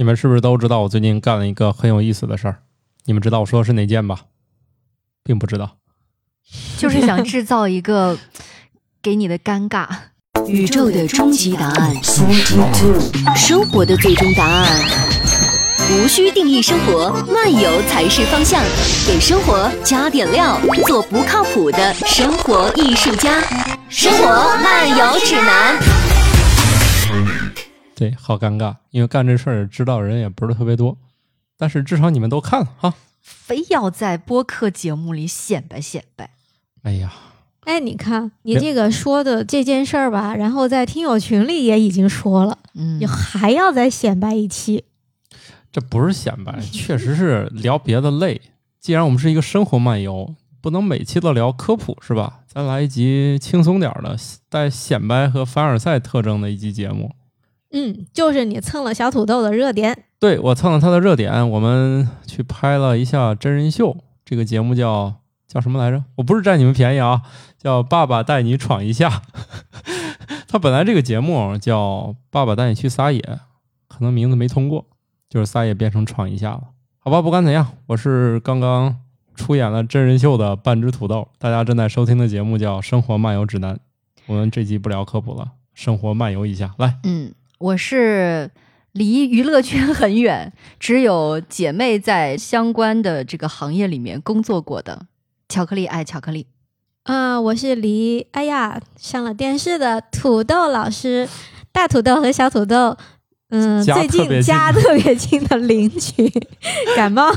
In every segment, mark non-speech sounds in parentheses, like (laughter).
你们是不是都知道我最近干了一个很有意思的事儿？你们知道我说的是哪件吧？并不知道。就是想制造一个 (laughs) 给你的尴尬。宇宙的终极答案，生活的最终答案。无需定义生活，漫游才是方向。给生活加点料，做不靠谱的生活艺术家。生活漫游指南。对，好尴尬，因为干这事儿知道人也不是特别多，但是至少你们都看了哈。非要在播客节目里显摆显摆。哎呀，哎，你看你这个说的这件事儿吧，然后在听友群里也已经说了，嗯你还要再显摆一期，这不是显摆，(laughs) 确实是聊别的累。既然我们是一个生活漫游，不能每期都聊科普是吧？咱来一集轻松点儿的，带显摆和凡尔赛特征的一集节目。嗯，就是你蹭了小土豆的热点，对我蹭了他的热点，我们去拍了一下真人秀。这个节目叫叫什么来着？我不是占你们便宜啊，叫《爸爸带你闯一下》。(laughs) 他本来这个节目叫《爸爸带你去撒野》，可能名字没通过，就是撒野变成闯一下了。好吧，不管怎样，我是刚刚出演了真人秀的半只土豆。大家正在收听的节目叫《生活漫游指南》，我们这集不聊科普了，生活漫游一下。来，嗯，我是离娱乐圈很远，只有姐妹在相关的这个行业里面工作过的巧克力爱巧克力。啊、我是离哎呀上了电视的土豆老师，大土豆和小土豆，嗯，家最近近家特别近的邻居，感冒，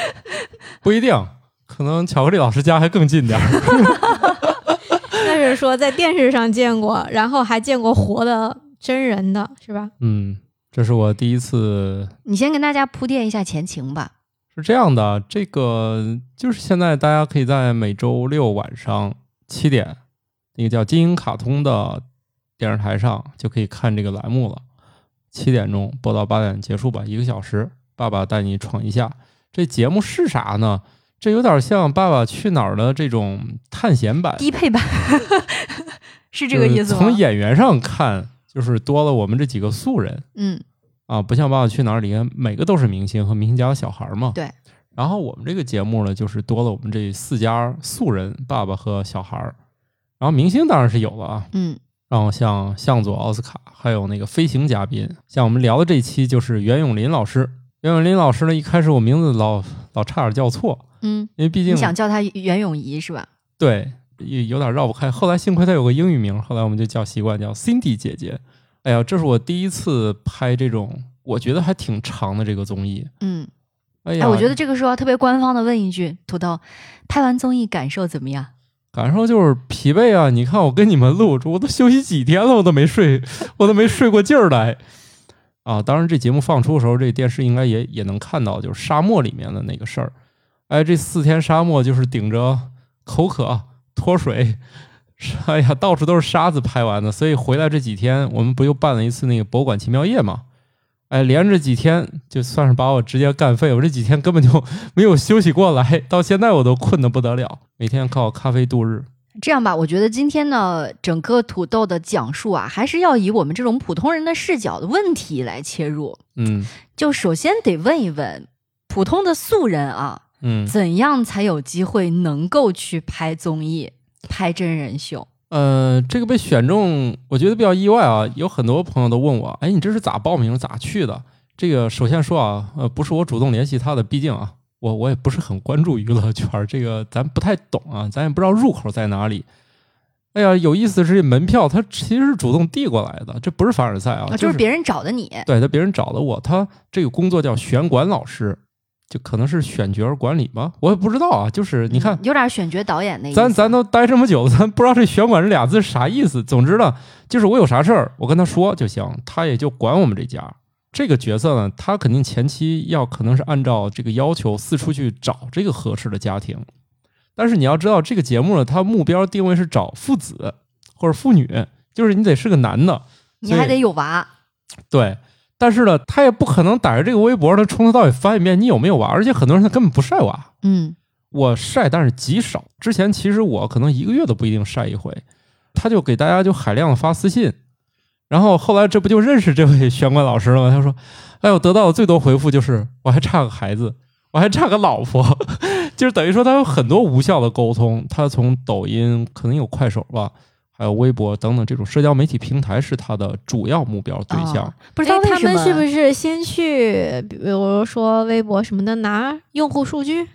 (laughs) 不一定，可能巧克力老师家还更近点儿。(laughs) 但是说在电视上见过，然后还见过活的真人的，是吧？嗯，这是我第一次。你先跟大家铺垫一下前情吧。是这样的，这个就是现在大家可以在每周六晚上七点，那个叫金鹰卡通的电视台上就可以看这个栏目了。七点钟播到八点结束吧，一个小时。爸爸带你闯一下，这节目是啥呢？这有点像《爸爸去哪儿》的这种探险版，低配版 (laughs) 是这个意思吗？从演员上看，就是多了我们这几个素人嗯，啊，不像《爸爸去哪儿》里面每个都是明星和明星家的小孩儿嘛。对。然后我们这个节目呢，就是多了我们这四家素人爸爸和小孩儿，然后明星当然是有了啊。嗯，然后像向佐奥斯卡，还有那个飞行嘉宾，像我们聊的这一期就是袁咏琳老师。袁咏琳老师呢，一开始我名字老老差点叫错，嗯，因为毕竟你想叫她袁咏仪是吧？对，有有点绕不开。后来幸亏他有个英语名，后来我们就叫习惯叫 Cindy 姐姐。哎呀，这是我第一次拍这种我觉得还挺长的这个综艺。嗯，哎呀，哎，我觉得这个时候要特别官方的问一句，土豆，拍完综艺感受怎么样？感受就是疲惫啊！你看我跟你们录，我都休息几天了，我都没睡，我都没睡过劲儿来。啊，当然这节目放出的时候，这电视应该也也能看到，就是沙漠里面的那个事儿。哎，这四天沙漠就是顶着口渴、脱水，(laughs) 哎呀，到处都是沙子拍完的。所以回来这几天，我们不又办了一次那个博物馆奇妙夜嘛？哎，连着几天，就算是把我直接干废。我这几天根本就 (laughs) 没有休息过来，(laughs) 到现在我都困得不得了，每天靠咖啡度日。这样吧，我觉得今天呢，整个土豆的讲述啊，还是要以我们这种普通人的视角的问题来切入。嗯就首先得问一问普通的素人啊，嗯。怎样才有机会能够去拍综艺、拍真人秀？呃，这个被选中，我觉得比较意外啊。有很多朋友都问我，哎，你这是咋报名、咋去的？这个首先说啊，呃，不是我主动联系他的，毕竟啊，我我也不是很关注娱乐圈儿，这个咱不太懂啊，咱也不知道入口在哪里。哎呀，有意思的是，这门票他其实是主动递过来的，这不是凡尔赛啊，啊，就是别人找的你。对他别人找的我，他这个工作叫选管老师，就可能是选角管理吧，我也不知道啊。就是你看，嗯有点选角导演那意思。咱咱都待这么久了，咱不知道这选管这俩字是啥意思。总之呢，就是我有啥事儿，我跟他说就行，他也就管我们这家。这个角色呢，他肯定前期要可能是按照这个要求四处去找这个合适的家庭。但是你要知道，这个节目呢，它目标定位是找父子或者父女，就是你得是个男的，你还得有娃。对。但是呢，他也不可能打着这个微博，他从头到尾翻一遍你有没有娃，而且很多人他根本不晒娃。嗯我晒，但是极少。之前其实我可能一个月都不一定晒一回，他就给大家就海量的发私信，然后后来这不就认识这位玄关老师了吗？他说：“哎，我得到的最多回复就是我还差个孩子，我还差个老婆，(laughs) 就是等于说他有很多无效的沟通。他从抖音可能有快手吧，还有微博等等这种社交媒体平台是他的主要目标对象。哦不知道哎他们是不是先去，比如说微博什么的拿用户数据，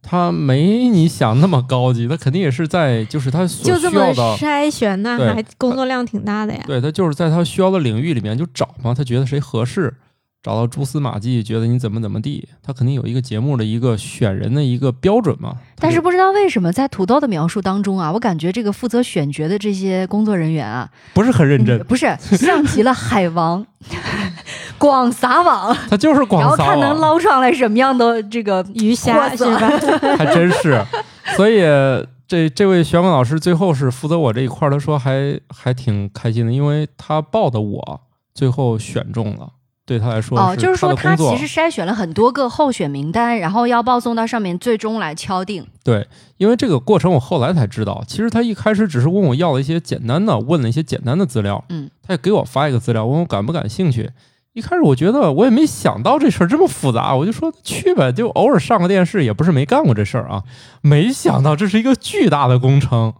他没你想那么高级，他肯定也是在就是他所就这么需要的，筛选，那还工作量挺大的呀。对他就是在他需要的领域里面就找嘛，他觉得谁合适，找到蛛丝马迹，觉得你怎么怎么地，他肯定有一个节目的一个选人的一个标准嘛。但是不知道为什么在土豆的描述当中啊，我感觉这个负责选角的这些工作人员啊，不是很认真嗯，不是像极了海王，(laughs) 广撒网，(laughs) 他就是广撒网，然后看能，捞上来什么样的这个鱼虾是吧？(laughs) 还真是。所以这这位玄关老师最后是负责我这一块儿，他说还还挺开心的，因为他报的我最后选中了，对他来说哦，就是说他其实筛选了很多个候选名单，然后要报送到上面，最终来敲定。对，因为这个过程我后来才知道，其实他一开始只是问我要了一些简单的，问了一些简单的资料，嗯，他也给我发一个资料，问我感不感兴趣。一开始我觉得我也没想到这事儿这么复杂，我就说去呗，就偶尔上个电视，也不是没干过这事儿啊。没想到这是一个巨大的工程。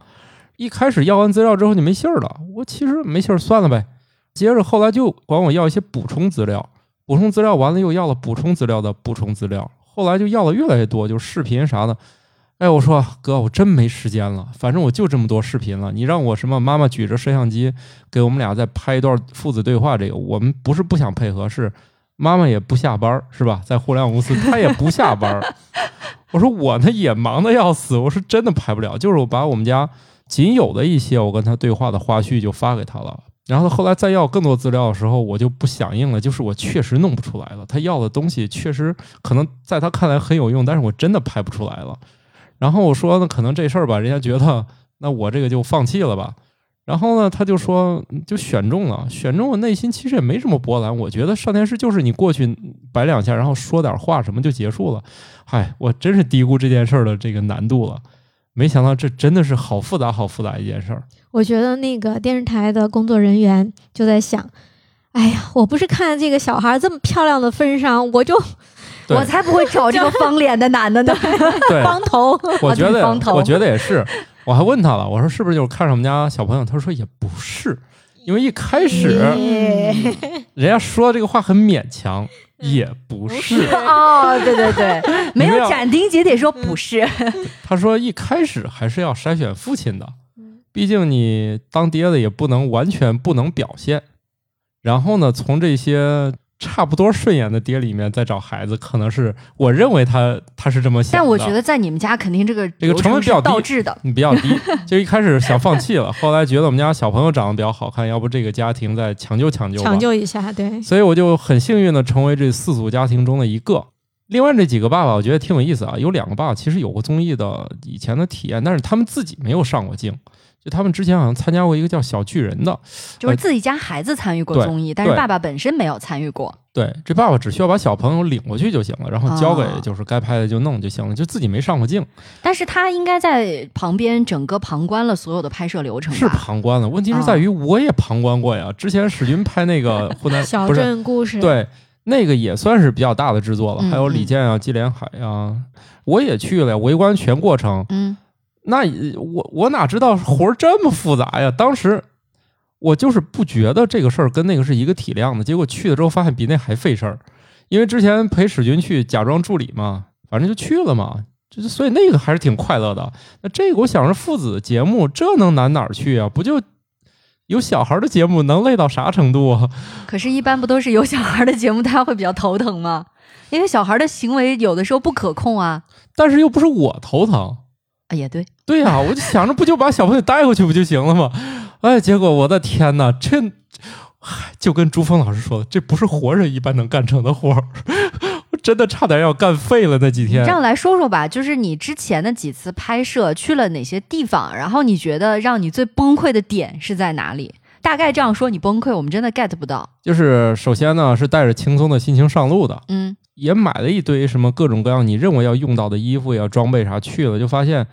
一开始要完资料之后就没信儿了，我其实没信儿算了呗。接着后来就管我要一些补充资料，补充资料完了又要了补充资料的补充资料，后来就要的越来越多，就是视频啥的。哎，我说哥，我真没时间了，反正我就这么多视频了。你让我什么妈妈举着摄像机给我们俩再拍一段父子对话，这个我们不是不想配合，是妈妈也不下班，是吧？在互联网公司，她也不下班。我说我呢也忙的要死，我说真的拍不了，就是我把我们家仅有的一些我跟他对话的花絮就发给他了。然后他后来再要更多资料的时候，我就不响应了，就是我确实弄不出来了。他要的东西确实可能在他看来很有用，但是我真的拍不出来了。然后我说呢，可能这事儿吧，人家觉得那我这个就放弃了吧。然后呢，他就说就选中了，选中我内心其实也没什么波澜。我觉得上电视就是你过去摆两下，然后说点话什么就结束了。嗨，我真是低估这件事儿的这个难度了。没想到这真的是好复杂、好复杂一件事儿。我觉得那个电视台的工作人员就在想，哎呀，我不是看这个小孩这么漂亮的份上，我就我才不会找这个方脸的男的呢。(laughs) 对，光头。我觉得方，头我觉得也是。我还问他了，我说是不是就是看上我们家小朋友？他说也不是，因为一开始人家说这个话很勉强，也不是。哦，对对对，(laughs) 没有斩钉截铁说不是。(laughs) 他说一开始还是要筛选父亲的，毕竟你当爹的也不能完全不能表现。然后呢，从这些差不多顺眼的爹里面再找孩子，可能是我认为他他是这么想的。但我觉得在你们家肯定这个这个成本比较低倒置的。比较低，(laughs) 就一开始想放弃了，后来觉得我们家小朋友长得比较好看，要不这个家庭再抢救抢救吧。抢救一下，对，所以我就很幸运的成为这四组家庭中的一个。另外这几个爸爸，我觉得挺有意思啊。有两个爸爸其实有过综艺的以前的体验，但是他们自己没有上过镜。就他们之前好像参加过一个叫《小巨人》的，就是自己家孩子参与过综艺，但是爸爸本身没有参与过。对，这爸爸只需要把小朋友领过去就行了，然后交给啊就是该拍的就弄就行了，就自己没上过镜，但是他应该在旁边整个旁观了所有的拍摄流程是？旁观了。问题是在于我也旁观过呀，之前史军拍那个 (laughs) 湖南小镇故事，，对，那个也算是比较大的制作了，嗯还有李健啊、季连海啊，我也去了呀，围观全过程。嗯，那我我哪知道活儿这么复杂呀？当时我就是不觉得这个事儿跟那个是一个体量的，结果去了之后发现比那还费事儿。因为之前陪史军去假装助理嘛，反正就去了嘛，就是所以那个还是挺快乐的。那这个我想是父子节目，这能难哪儿去啊？不就有小孩儿的节目能累到啥程度啊？(laughs) 可是，一般不都是有小孩的节目，大家会比较头疼吗？因为小孩的行为有的时候不可控啊。但是又不是我头疼。啊，也对，对呀、我就想着不就把小朋友带回去不就行了吗？哎，结果我的天哪，这就跟朱峰老师说的，这不是活人一般能干成的活儿，(laughs) 我真的差点要干废了那几天这。样来说说吧，就是你之前的几次拍摄去了哪些地方，然后你觉得让你最崩溃的点是在哪里？大概这样说，你崩溃，我们真的 get 不到。就是首先呢，是带着轻松的心情上路的，嗯，也买了一堆什么各种各样你认为要用到的衣服呀、装备啥去了，就发现，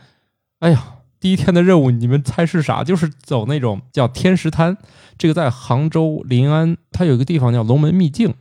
哎呀，第一天的任务，你们猜是啥？就是走那种叫天石滩，这个在杭州临安，它有一个地方叫龙门秘境，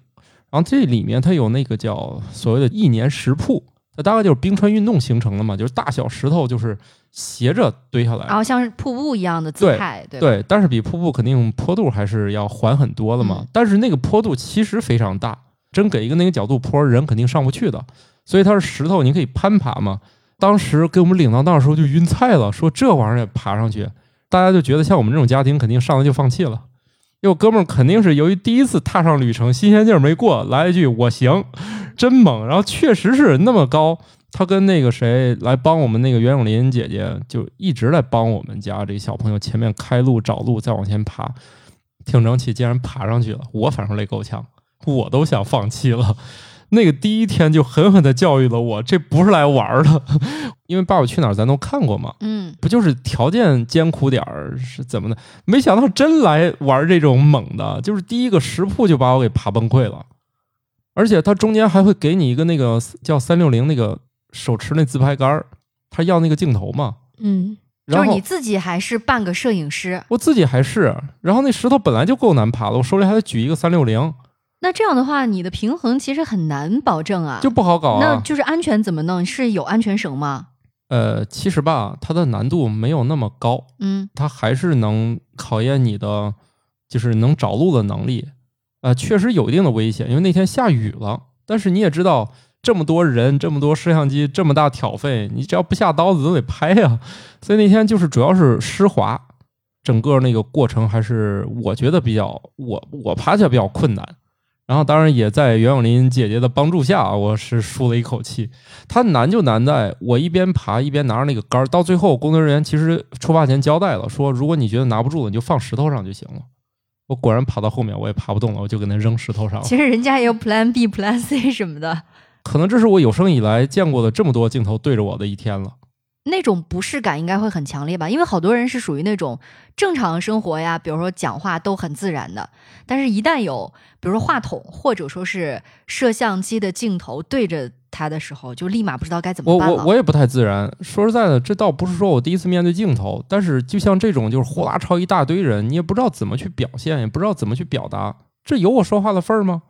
然后这里面它有那个叫所谓的一年石瀑，它大概就是冰川运动形成的嘛，就是大小石头就是斜着堆下来，然后像是瀑布一样的姿态，对对，但是比瀑布肯定坡度还是要缓很多的嘛。嗯但是那个坡度其实非常大，真给一个那个角度坡，人肯定上不去的。所以它是石头，你可以攀爬嘛。当时给我们领到那儿的时候就晕菜了，说这玩意儿也爬上去，大家就觉得像我们这种家庭肯定上来就放弃了。因为哥们儿肯定是由于第一次踏上旅程，新鲜劲儿没过，来一句我行，真猛。然后确实是那么高，他跟那个谁来帮我们那个袁咏琳姐姐，就一直在帮我们家这小朋友前面开路找路，再往前爬，挺争气，竟然爬上去了。我反正累够呛，我都想放弃了。那个第一天就狠狠的教育了我，这不是来玩的，(laughs) 因为《爸爸去哪儿》咱都看过嘛，嗯，不就是条件艰苦点儿是怎么的？没想到真来玩这种猛的，就是第一个石铺就把我给爬崩溃了，而且它中间还会给你一个那个叫三六零那个手持那自拍杆儿，他要那个镜头嘛，嗯，然后就是你自己还是半个摄影师，我自己还是，然后那石头本来就够难爬了，我手里还得举一个三六零，那这样的话，你的平衡其实很难保证啊。就不好搞啊。那就是安全怎么弄？是有安全绳吗？呃，其实吧，它的难度没有那么高，嗯它还是能考验你的，就是能找路的能力。呃，确实有一定的危险，因为那天下雨了。但是你也知道，这么多人，这么多摄像机，这么大挑费，你只要不下刀子都得拍呀。所以那天就是主要是湿滑，整个那个过程还是我觉得比较，我我爬起来比较困难。然后当然也在袁咏琳姐姐的帮助下，我是舒了一口气。它难就难在我一边爬一边拿着那个杆儿，到最后工作人员其实出发前交代了，说如果你觉得拿不住了，你就放石头上就行了。我果然爬到后面我也爬不动了，我就给它扔石头上了。其实人家也有 Plan B、Plan C 什么的，可能这是我有生以来见过的这么多镜头对着我的一天了。那种不适感应该会很强烈吧？因为好多人是属于那种正常生活呀，比如说讲话都很自然的，但是一旦有比如说话筒或者说是摄像机的镜头对着他的时候，就立马不知道该怎么我办了。我我也不太自然。说实在的，这倒不是说我第一次面对镜头，但是就像这种就是呼啦超一大堆人，你也不知道怎么去表现，也不知道怎么去表达，这有我说话的份儿吗？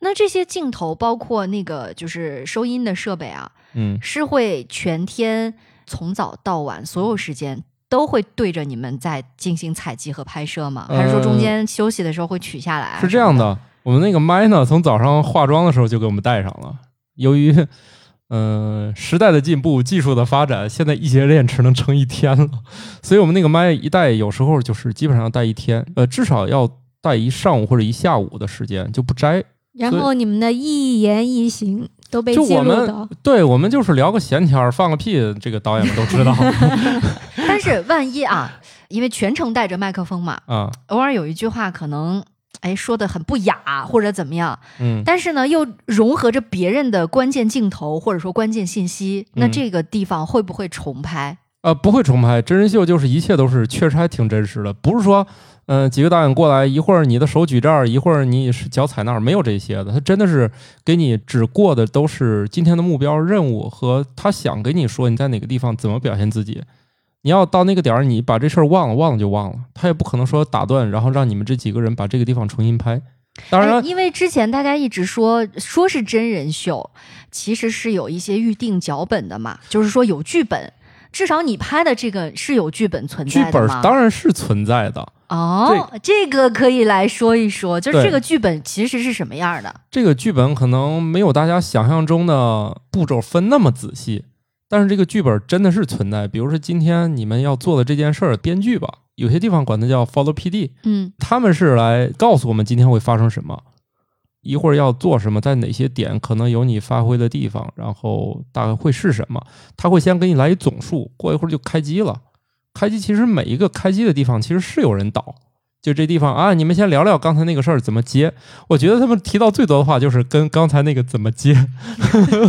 那这些镜头包括那个就是收音的设备啊，嗯，是会全天从早到晚所有时间都会对着你们在进行采集和拍摄吗？还是说中间休息的时候会取下来啊？是这样的，我们那个麦呢，从早上化妆的时候就给我们带上了。由于嗯、呃时代的进步，技术的发展，现在一节电池能撑一天了，所以我们那个麦一带有时候就是基本上带一天，呃，至少要带一上午或者一下午的时间，就不摘。然后你们的一言一行都被记就我们录到。对我们就是聊个闲天儿，放个屁，这个导演们都知道 (laughs) 但是万一啊，因为全程带着麦克风嘛，啊，偶尔有一句话可能哎说的很不雅或者怎么样，嗯，但是呢又融合着别人的关键镜头或者说关键信息，那嗯这个地方会不会重拍？呃，不会重拍，真人秀就是一切都是确实还挺真实的，不是说，嗯、几个导演过来，一会儿你的手举这儿，一会儿你是脚踩那儿，没有这些的，他真的是给你只过的都是今天的目标任务和他想给你说你在哪个地方怎么表现自己。你要到那个点儿，你把这事儿忘了，忘了就忘了，他也不可能说打断，然后让你们这几个人把这个地方重新拍。当然因为之前大家一直说说是真人秀，其实是有一些预定脚本的嘛，就是说有剧本，至少你拍的这个是有剧本存剧本在的吗？当然是存在的。哦，这个可以来说一说，就是这个剧本其实是什么样的？这个剧本可能没有大家想象中的步骤分那么仔细，但是这个剧本真的是存在。比如说今天你们要做的这件事儿，编剧吧，有些地方管它叫 follow PD，嗯他们是来告诉我们今天会发生什么，一会儿要做什么，在哪些点可能有你发挥的地方，然后大概会是什么。他会先给你来一总数，过一会儿就开机了。开机其实每一个开机的地方其实是有人导，就这地方啊，你们先聊聊刚才那个事儿怎么接。我觉得他们提到最多的话就是跟刚才那个怎么接。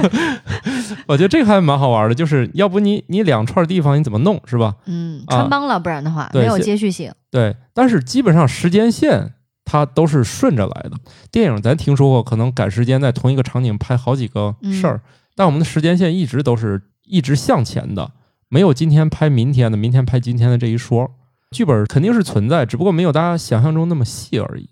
(laughs) 我觉得这个还蛮好玩的，就是要不你你两串地方你怎么弄是吧？嗯，啊穿帮了，不然的话对没有接续性。对，但是基本上时间线它都是顺着来的。电影咱听说过，可能赶时间在同一个场景拍好几个事儿，但我们的时间线一直都是一直向前的，没有今天拍明天的，明天拍今天的这一说。剧本肯定是存在，只不过没有大家想象中那么细而已。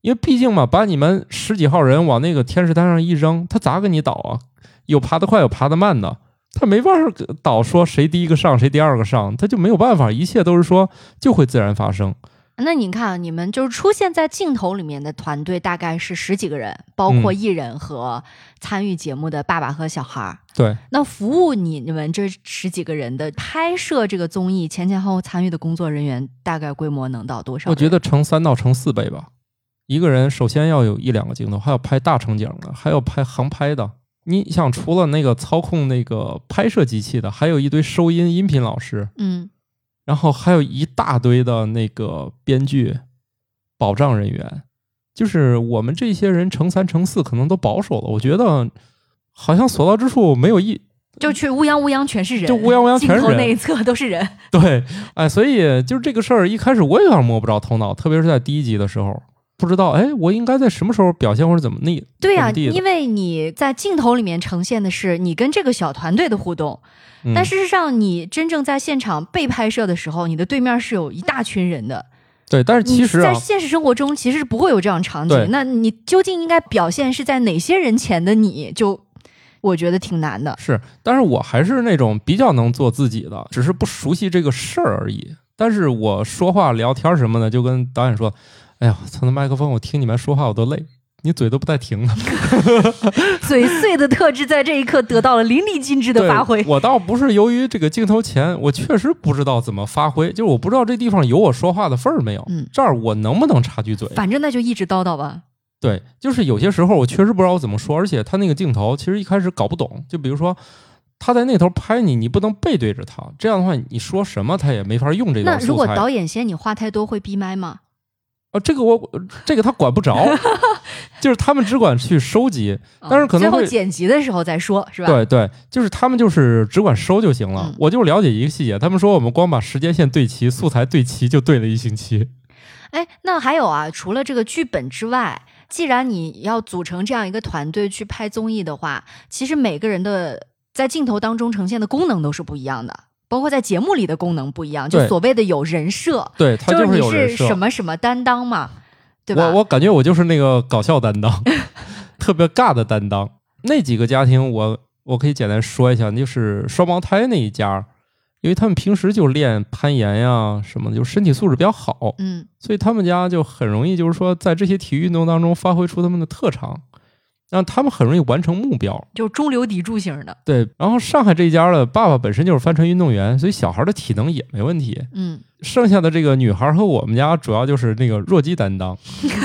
因为毕竟嘛，把你们十几号人往那个天使滩上一扔，他咋给你导啊？有爬得快，有爬得慢的，他没办法导说谁第一个上，谁第二个上，他就没有办法，一切都是说就会自然发生。那你看，你们就是出现在镜头里面的团队大概是十几个人，包括艺人和参与节目的爸爸和小孩儿。对，那服务你你们这十几个人的拍摄这个综艺前前后后参与的工作人员大概规模能到多少？我觉得乘三到乘四倍吧。一个人首先要有一两个镜头，还要拍大场景的，还要拍航拍的。你想，除了那个操控那个拍摄机器的，还有一堆收音音频老师，嗯，然后还有一大堆的那个编剧、保障人员。就是我们这些人乘三乘四可能都保守了，我觉得好像所到之处没有一就去乌泱乌泱全是人，就乌泱乌泱全是人镜头那一侧都是人。对，哎，所以就是这个事儿，一开始我也有点摸不着头脑，特别是在第一集的时候，不知道哎，我应该在什么时候表现或者怎么地。对呀、因为你在镜头里面呈现的是你跟这个小团队的互动，嗯但事实上你真正在现场被拍摄的时候，你的对面是有一大群人的。对，但是其实啊在，现实生活中其实是不会有这样场对景。那你究竟应该表现是在哪些人前的你，就我觉得挺难的。是，但是我还是那种比较能做自己的，只是不熟悉这个事儿而已。但是我说话聊天什么的，就跟导演说：“哎呀，操那麦克风，我听你们说话我都累，你嘴都不带停的。(laughs) 嘴碎的特质在这一刻得到了淋漓尽致的发挥。我倒不是由于这个镜头前，我确实不知道怎么发挥，就是我不知道这地方有我说话的份儿没有。嗯这儿我能不能插句嘴？反正那就一直叨叨吧。对，就是有些时候我确实不知道我怎么说，而且他那个镜头其实一开始搞不懂，就比如说他在那头拍你，你不能背对着他，这样的话你说什么他也没法用这个那如果。导演嫌你话太多，会闭麦吗？啊，这个我这个他管不着，(laughs) 就是他们只管去收集，但是可能最后剪辑的时候再说，是吧？对对，就是他们就是只管收就行了。嗯我就了解一个细节，他们说我们光把时间线对齐、素材对齐就对了一星期。哎，那还有啊，除了这个剧本之外，既然你要组成这样一个团队去拍综艺的话，其实每个人的在镜头当中呈现的功能都是不一样的，包括在节目里的功能不一样，就所谓的有人设，对他就是有人设你是什。么什么担当嘛，对吧？我我感觉我就是那个搞笑担当，(laughs) 特别尬的担当。那几个家庭我，我可以简单说一下，就是双胞胎那一家，因为他们平时就练攀岩呀什么的，就身体素质比较好，嗯所以他们家就很容易，就是说在这些体育运动当中发挥出他们的特长，让他们很容易完成目标。就中流砥柱型的，对，然后上海这一家的爸爸本身就是帆船运动员，所以小孩的体能也没问题。嗯剩下的这个女孩和我们家主要就是那个弱鸡担当，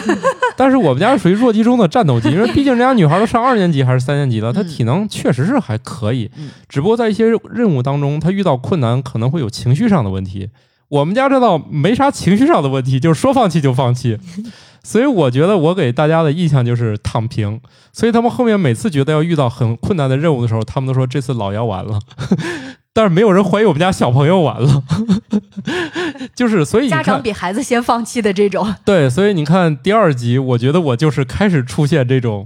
(laughs) 但是我们家属于弱鸡中的战斗机，因为毕竟人家女孩都上二年级还是三年级了，她嗯体能确实是还可以嗯，只不过在一些任务当中，她遇到困难可能会有情绪上的问题。我们家这倒没啥情绪上的问题，就是说放弃就放弃。(laughs) 所以我觉得我给大家的印象就是躺平，所以他们后面每次觉得要遇到很困难的任务的时候，他们都说这次老姚完了，(laughs) 但是没有人怀疑我们家小朋友完了，(laughs) 就是所以，家长比孩子先放弃的这种，对，所以你看第二集，我觉得我就是开始出现这种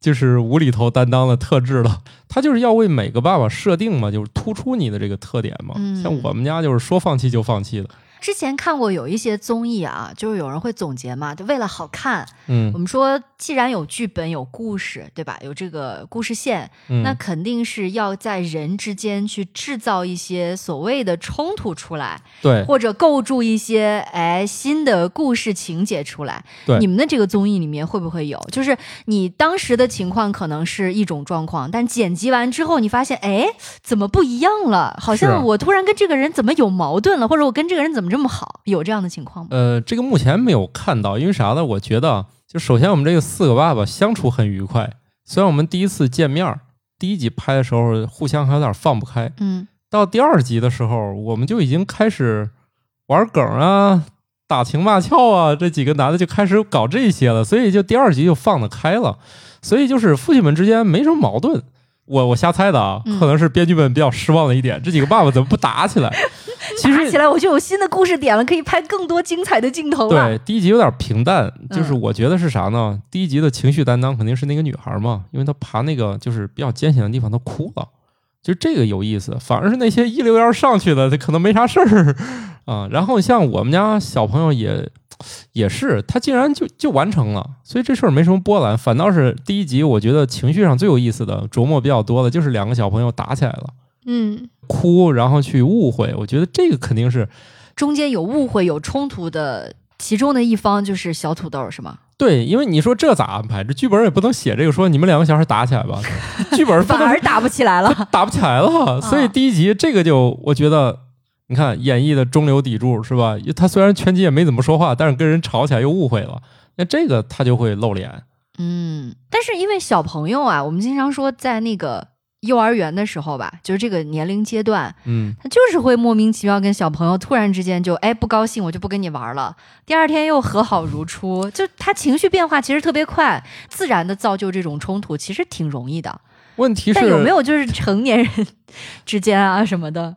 就是无厘头担当的特质了。他就是要为每个爸爸设定嘛，就是突出你的这个特点嘛。嗯像我们家就是说放弃就放弃的，之前看过有一些综艺啊，就是有人会总结嘛，就为了好看，嗯我们说既然有剧本、有故事，对吧？有这个故事线，嗯，那肯定是要在人之间去制造一些所谓的冲突出来，对或者构筑一些哎新的故事情节出来。对你们的这个综艺里面会不会有？就是你当时的情况可能是一种状况，但剪辑完之后，你发现哎怎么不一样了？好像我突然跟这个人怎么有矛盾了，或者我跟这个人怎么这么好？有这样的情况吗？呃，这个目前没有看到，因为啥呢？我觉得就首先我们这个四个爸爸相处很愉快，虽然我们第一次见面儿，第一集拍的时候互相还有点放不开，嗯到第二集的时候，我们就已经开始玩梗啊、打情骂俏啊，这几个男的就开始搞这些了，所以就第二集就放得开了。所以就是父亲们之间没什么矛盾。我我瞎猜的啊，嗯可能是编剧们比较失望的一点，这几个爸爸怎么不打起来？其实打起来我就有新的故事点了，可以拍更多精彩的镜头了。对，第一集有点平淡，就是嗯我觉得是啥呢？第一集的情绪担当肯定是那个女孩嘛，因为她爬那个就是比较艰险的地方，她哭了。就这个有意思。反而是那些一溜烟上去的，他可能没啥事儿啊。然后像我们家小朋友也也是，他竟然就就完成了，所以这事儿没什么波澜。反倒是第一集，我觉得情绪上最有意思的琢磨比较多的，就是两个小朋友打起来了，嗯，哭，然后去误会。我觉得这个肯定是中间有误会、有冲突的，其中的一方就是小土豆，是吗？对，因为你说这咋安排？这剧本也不能写这个，说你们两个小孩打起来吧，(laughs) 剧本反而打不起来了。(laughs) 打不起来了。所以第一集这个就我觉得，你看演绎的中流砥柱是吧？他虽然全集也没怎么说话，但是跟人吵起来又误会了，那这个他就会露脸。嗯，但是因为小朋友啊，我们经常说在那个幼儿园的时候吧，就是这个年龄阶段，嗯，他就是会莫名其妙跟小朋友突然之间就哎不高兴，我就不跟你玩了，第二天又和好如初，(laughs) 就他情绪变化其实特别快，自然的造就这种冲突其实挺容易的。问题是但有没有就是成年人之间啊什么的，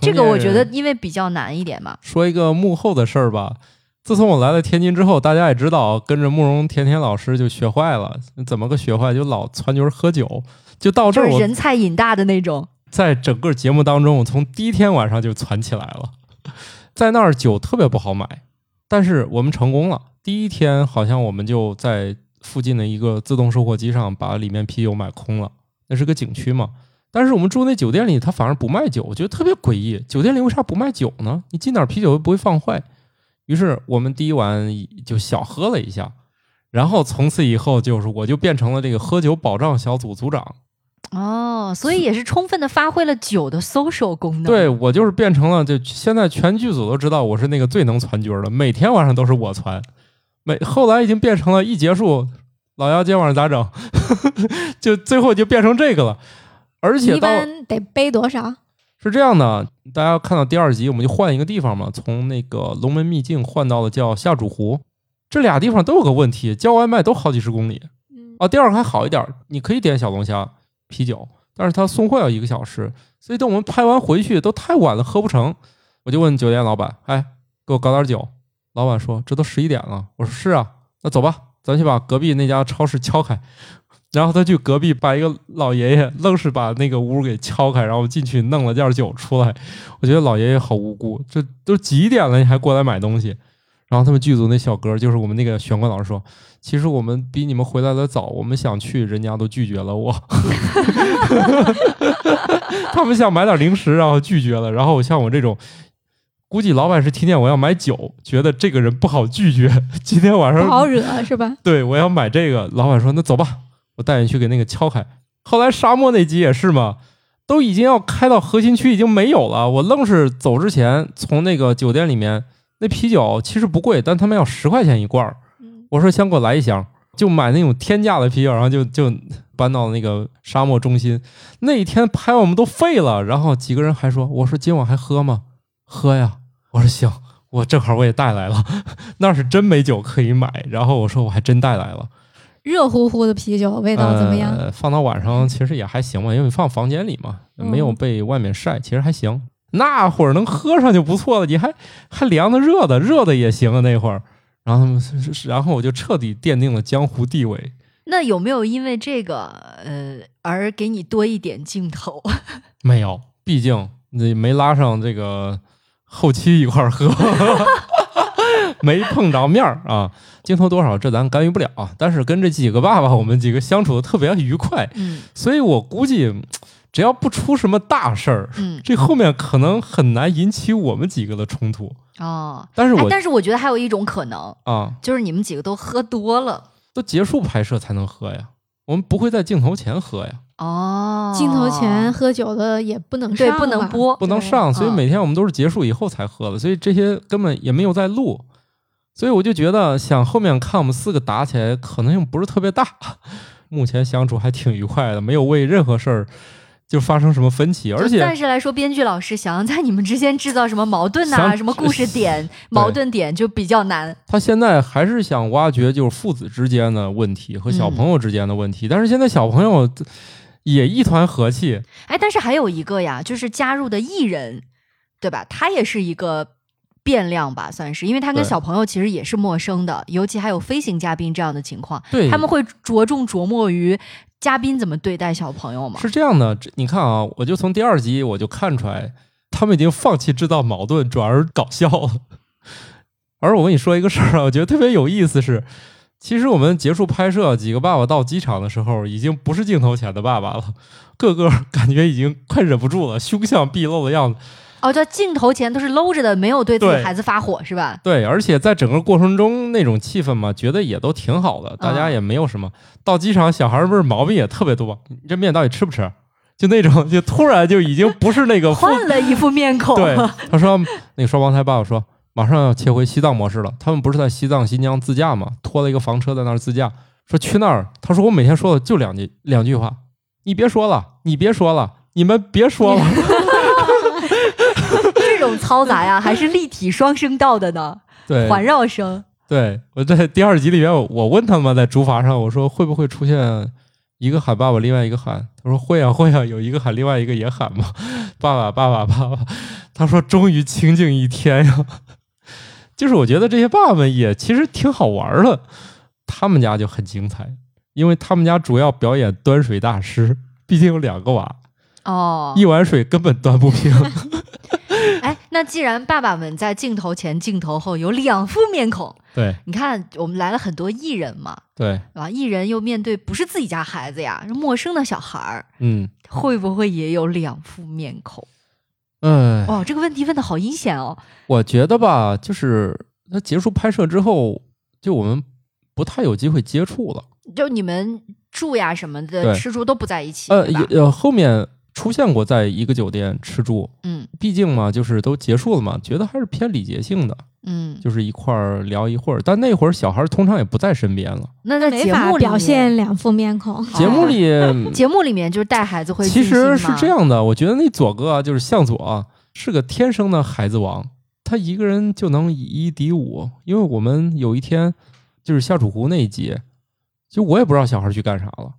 这个我觉得因为比较难一点嘛。说一个幕后的事儿吧。自从我来了天津之后，大家也知道，跟着慕容甜甜老师就学坏了。怎么个学坏？就老窜群喝酒，就到这儿就是人菜瘾大的那种。在整个节目当中，我从第一天晚上就攒起来了。(laughs) 在那儿酒特别不好买，但是我们成功了。第一天好像我们就在附近的一个自动售货机上把里面啤酒买空了。那是个景区嘛，但是我们住那酒店里，他反而不卖酒，我觉得特别诡异。酒店里为啥不卖酒呢？你进点啤酒又不会放坏。于是我们第一晚就小喝了一下，然后从此以后就是我就变成了这个喝酒保障小组组长。哦，所以也是充分的发挥了酒的 social 功能。对我就是变成了，就现在全剧组都知道我是那个最能攒局儿的，每天晚上都是我攒。每后来已经变成了一结束，老姚今天晚上咋整？(laughs) 就最后就变成这个了。而且一般得背多少？是这样的，大家看到第二集，我们就换一个地方嘛，从那个龙门秘境换到了叫下主湖。这俩地方都有个问题，叫外卖都好几十公里。嗯，啊，第二个还好一点，你可以点小龙虾、啤酒，但是他送货要一个小时，所以等我们拍完回去都太晚了，喝不成。我就问酒店老板：“哎，给我搞点酒。”老板说：“这都十一点了。”我说：“是啊，那走吧，咱去把隔壁那家超市敲开。(laughs) ”然后他去隔壁把一个老爷爷愣是把那个屋给敲开，然后进去弄了件酒出来。我觉得老爷爷好无辜，这都几点了你还过来买东西？然后他们剧组那小哥就是我们那个玄关老师说，其实我们比你们回来的早，我们想去，人家都拒绝了我。(laughs) 他们想买点零食，然后拒绝了。然后像我这种，估计老板是听见我要买酒，觉得这个人不好拒绝。(laughs) 今天晚上不好惹是吧？(laughs) 对我要买这个，老板说那走吧，我带你去给那个敲开。后来沙漠那集也是嘛，都已经要开到核心区，已经没有了。我愣是走之前从那个酒店里面，那啤酒其实不贵，但他们要十块钱一罐儿。嗯我说先给我来一箱，就买那种天价的啤酒，然后就就搬到那个沙漠中心。那一天拍我们都废了，然后几个人还说：“我说今晚还喝吗？喝呀！”我说行，我正好我也带来了，(laughs) 那是真没酒可以买。然后我说我还真带来了，热乎乎的啤酒味道怎么样？呃？放到晚上其实也还行吧，因为放房间里嘛，没有嗯被外面晒，其实还行。那会儿能喝上就不错了，你还还凉的、热的，热的也行啊。那会儿，然后他们然后我就彻底奠定了江湖地位。那有没有因为这个呃而给你多一点镜头？(laughs) 没有，毕竟你没拉上这个后期一块儿喝，(laughs) 没碰着面儿啊。镜头多少这咱干预不了啊，但是跟这几个爸爸，我们几个相处的特别愉快，嗯所以我估计只要不出什么大事儿，嗯。这后面可能很难引起我们几个的冲突。哦，但是我，哎但是我觉得还有一种可能，啊，就是你们几个都喝多了。都结束拍摄才能喝呀，我们不会在镜头前喝呀，哦，镜头前喝酒的也不能上对，不能播，不能上，所以嗯每天我们都是结束以后才喝的，所以这些根本也没有在录，所以我就觉得想后面看我们四个打起来可能性不是特别大，目前相处还挺愉快的，没有为任何事儿就发生什么分歧，而且暂时来说，编剧老师想要在你们之间制造什么矛盾呐、想什么故事点、(laughs) 矛盾点就比较难。他现在还是想挖掘就是父子之间的问题和小朋友之间的问题，但是现在小朋友也一团和气，哎，但是还有一个呀，就是加入的艺人，对吧？他也是一个变量吧，算是，因为他跟小朋友其实也是陌生的，尤其还有飞行嘉宾这样的情况，对。他们会着重琢磨于嘉宾怎么对待小朋友吗？是这样的，你看啊，我就从第二集我就看出来，他们已经放弃制造矛盾，转而搞笑了。(laughs) 而我跟你说一个事儿啊，我觉得特别有意思是，其实我们结束拍摄，几个爸爸到机场的时候，已经不是镜头前的爸爸了，个个感觉已经快忍不住了，凶相毕露的样子。哦，在镜头前都是搂着的，没有对自己对孩子发火是吧？对，而且在整个过程中那种气氛嘛，觉得也都挺好的，大家也没有什么。到机场，小孩儿不是毛病也特别多，你这面到底吃不吃？就那种，就突然就已经不是那个 (laughs) 换了一副面孔。对，(laughs) 他说那个双胞胎爸爸说马上要切回西藏模式了。他们不是在西藏新疆自驾嘛？拖了一个房车在那儿自驾，说去那儿。他说我每天说的就两句两句话，你别说了，你别说了，你们别说了。(laughs) 这种嘈杂呀，(laughs) 还是立体双声道的呢，对，环绕声。对，我在第二集里面，我我问他们在竹筏上，我说会不会出现一个喊爸爸，另外一个喊？他说会啊会啊，有一个喊，另外一个也喊嘛，爸爸爸爸爸爸。他说终于清静一天呀。就是我觉得这些爸爸们也其实挺好玩的，他们家就很精彩，因为他们家主要表演端水大师，毕竟有两个娃，哦，一碗水根本端不平。(laughs) 哎，那既然爸爸们在镜头前、镜头后有两副面孔，对你看我们来了很多艺人嘛，对，啊，艺人又面对不是自己家孩子呀，是陌生的小孩儿，嗯，会不会也有两副面孔？嗯，哦，这个问题问的好阴险哦。我觉得吧，就是他结束拍摄之后，就我们不太有机会接触了。就你们住呀什么的，吃住都不在一起，呃，对吧？也呃，后面出现过在一个酒店吃住，嗯毕竟嘛，就是都结束了嘛，觉得还是偏礼节性的，嗯，就是一块儿聊一会儿。但那会儿小孩儿通常也不在身边了，那在没法节目里表现两副面孔。节目里 (laughs) 节目里面就是带孩子会其实是这样的，我觉得那左哥啊，就是向左啊，是个天生的孩子王，他一个人就能以一敌五。因为我们有一天就是下楚湖那一集，就我也不知道小孩去干啥了。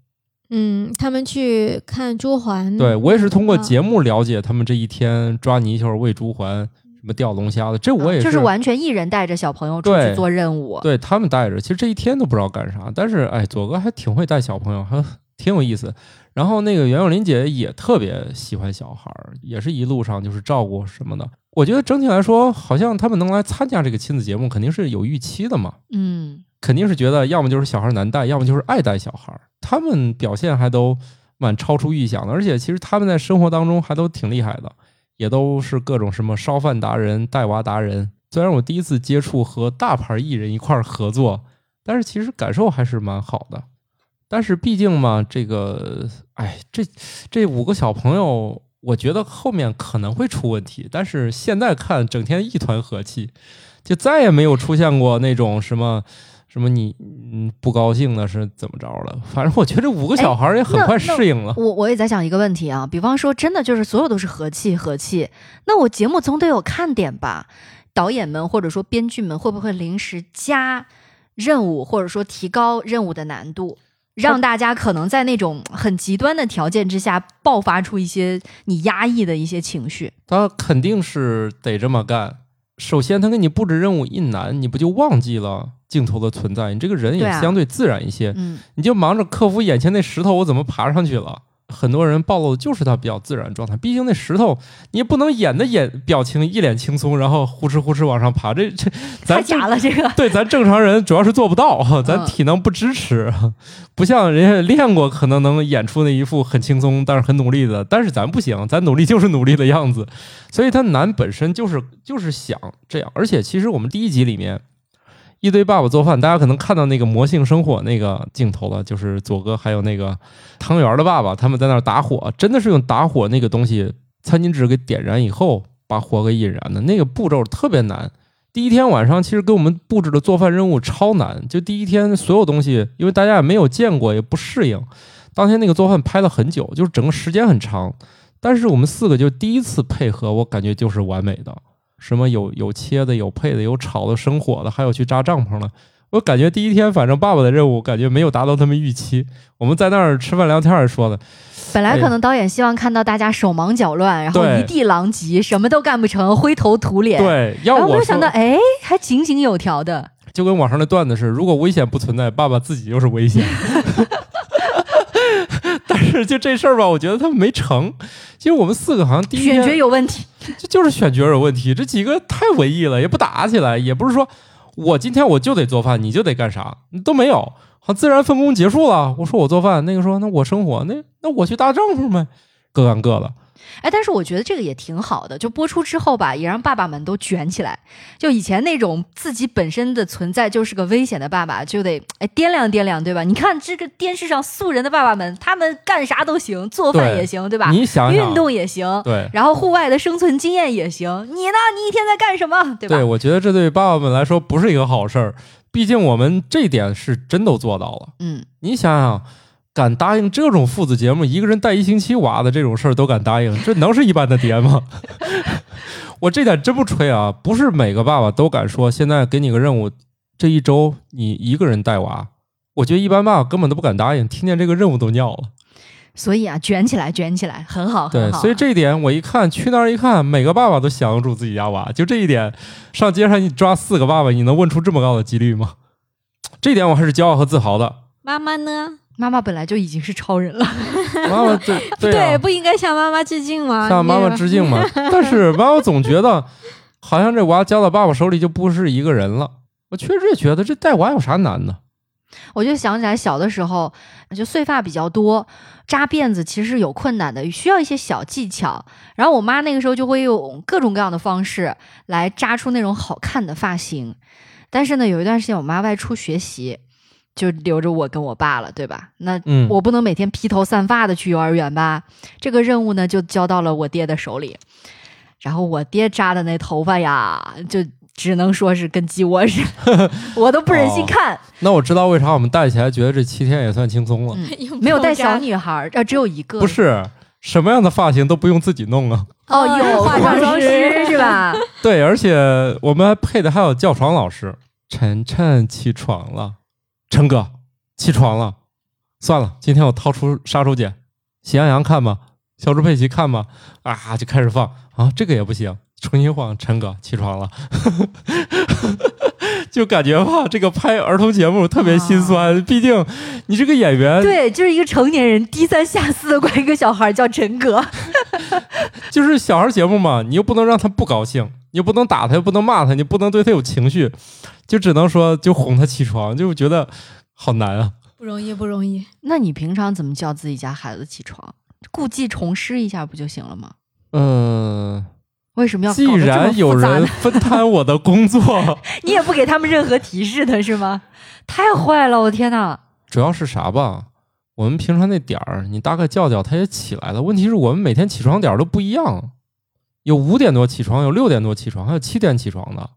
嗯，他们去看朱鹮，对我也是通过嗯节目了解他们这一天抓泥鳅、喂猪环、什么钓龙虾的，这我也啊就是完全一人带着小朋友出去做任务。对他们带着，其实这一天都不知道干啥。但是哎，左哥还挺会带小朋友，还挺有意思。然后那个袁咏琳姐也特别喜欢小孩儿，也是一路上就是照顾什么的。我觉得整体来说，好像他们能来参加这个亲子节目，肯定是有预期的嘛，嗯，肯定是觉得要么就是小孩难带，要么就是爱带小孩儿。他们表现还都蛮超出预想的，而且其实他们在生活当中还都挺厉害的，也都是各种什么烧饭达人、带娃达人。虽然我第一次接触和大牌艺人一块儿合作，但是其实感受还是蛮好的。但是毕竟嘛，这个，哎，这这五个小朋友，我觉得后面可能会出问题。但是现在看，整天一团和气，就再也没有出现过那种什么什么你嗯不高兴的是怎么着了。反正我觉得这五个小孩儿也很快适应了。我我也在想一个问题啊，比方说真的就是所有都是和气和气，那我节目总得有看点吧？导演们或者说编剧们会不会临时加任务，或者说提高任务的难度？让大家可能在那种很极端的条件之下爆发出一些你压抑的一些情绪。他肯定是得这么干。首先，他给你布置任务一难，你不就忘记了镜头的存在？你这个人也相对自然一些，嗯，你就忙着克服眼前那石头，我怎么爬上去了？很多人暴露的就是他比较自然状态，毕竟那石头你也不能演的演表情一脸轻松，然后呼哧呼哧往上爬，这这 (laughs) 太咱假了，这个。对咱正常人主要是做不到，咱嗯体能不支持，不像人家练过，可能能演出那一副很轻松但是很努力的，但是咱不行，咱努力就是努力的样子，所以他难本身就是就是想这样，而且其实我们第一集里面。一堆爸爸做饭，大家可能看到那个魔性生火那个镜头了，就是左哥还有那个汤圆的爸爸，他们在那儿打火，真的是用打火那个东西餐巾纸给点燃以后，把火给引燃的，那个步骤特别难。第一天晚上其实给我们布置的做饭任务超难，就第一天所有东西，因为大家也没有见过，也不适应。当天那个做饭拍了很久，就是整个时间很长，但是我们四个就第一次配合，我感觉就是完美的。什么有有切的，有配的，有炒的，生火的，还有去扎帐篷的。我感觉第一天反正爸爸的任务感觉没有达到他们预期。我们在那儿吃饭聊天儿说的，本来可能导演希望看到大家手忙脚乱，然后一地狼藉，什么都干不成，灰头土脸。，对，要我然后没有想到，哎，还井井有条的。就跟网上的段子是，如果危险不存在，爸爸自己就是危险。(laughs) 是就这事儿吧，我觉得他们没成。其实我们四个好像第一选角有问题。(laughs) 这就是选角有问题，这几个太文艺了，也不打起来，也不是说我今天我就得做饭，你就得干啥，都没有，好自然分工结束了。我说我做饭，那个说那我生活，那那我去搭帐篷呗，各干各的。哎，但是我觉得这个也挺好的，就播出之后吧，也让爸爸们都卷起来。就以前那种自己本身的存在就是个危险的爸爸，就得哎掂量掂量，对吧？你看这个电视上素人的爸爸们，他们干啥都行，做饭也行，对吧？你想想，运动也行，对然后户外的生存经验也行。你呢？你一天在干什么？对吧？对，我觉得这对爸爸们来说不是一个好事儿，毕竟我们这点是真都做到了。嗯，你想想，敢答应这种父子节目，一个人带一星期娃的这种事儿都敢答应，这能是一般的爹吗？(laughs) 我这点真不吹啊，不是每个爸爸都敢说，现在给你个任务，这一周你一个人带娃。我觉得一般爸爸根本都不敢答应，听见这个任务都尿了。所以啊，卷起来，卷起来，很好，对很，好。所以这一点我一看，去那儿一看，每个爸爸都降得住自己家娃，就这一点，上街上你抓四个爸爸，你能问出这么高的几率吗？这点我还是骄傲和自豪的。妈妈呢？妈妈本来就已经是超人了，妈妈对 (laughs) 对啊，不应该向妈妈致敬吗？向妈妈致敬吗。(laughs) 但是妈妈总觉得，好像这娃交到爸爸手里就不是一个人了。我确实也觉得这带娃有啥难的？我就想起来小的时候，就碎发比较多，扎辫子其实有困难的，需要一些小技巧。然后我妈那个时候就会用各种各样的方式来扎出那种好看的发型。但是呢，有一段时间我妈外出学习，就留着我跟我爸了，对吧？那嗯，我不能每天披头散发的去幼儿园吧？这个任务呢，就交到了我爹的手里。然后我爹扎的那头发呀，就只能说是跟鸡窝似的，(laughs) 我都不忍心哦看。那我知道为啥我们带起来觉得这七天也算轻松了。嗯 (laughs) 没有带小女孩儿，呃，只有一个。不是什么样的发型都不用自己弄啊。哦，有化化妆妆师师是吧？对，而且我们还配的还有叫床老师。晨晨起床了，陈哥起床了。算了，今天我掏出杀手锏，喜羊羊看吧，小猪佩奇看吧，啊，就开始放啊，这个也不行，重新放。陈哥起床了，就感觉吧，这个拍儿童节目特别心酸，毕竟你这个演员对，就是一个成年人低三下四的管一个小孩叫陈哥。(laughs) 就是小孩节目嘛，你又不能让他不高兴，你又不能打他，又不能骂他，你不能对他有情绪，就只能说就哄他起床，就觉得好难啊。不容易，不容易。那你平常怎么叫自己家孩子起床？故技重施一下不就行了吗？嗯、为什么要搞既然有人？分摊我的工作，(laughs) 你也不给他们任何提示的是吗？太坏了！我天哪！主要是啥吧？我们平常那点儿，你大概叫叫他也起来了。问题是我们每天起床点儿都不一样，有五点多起床，有六点多起床，还有七点起床的。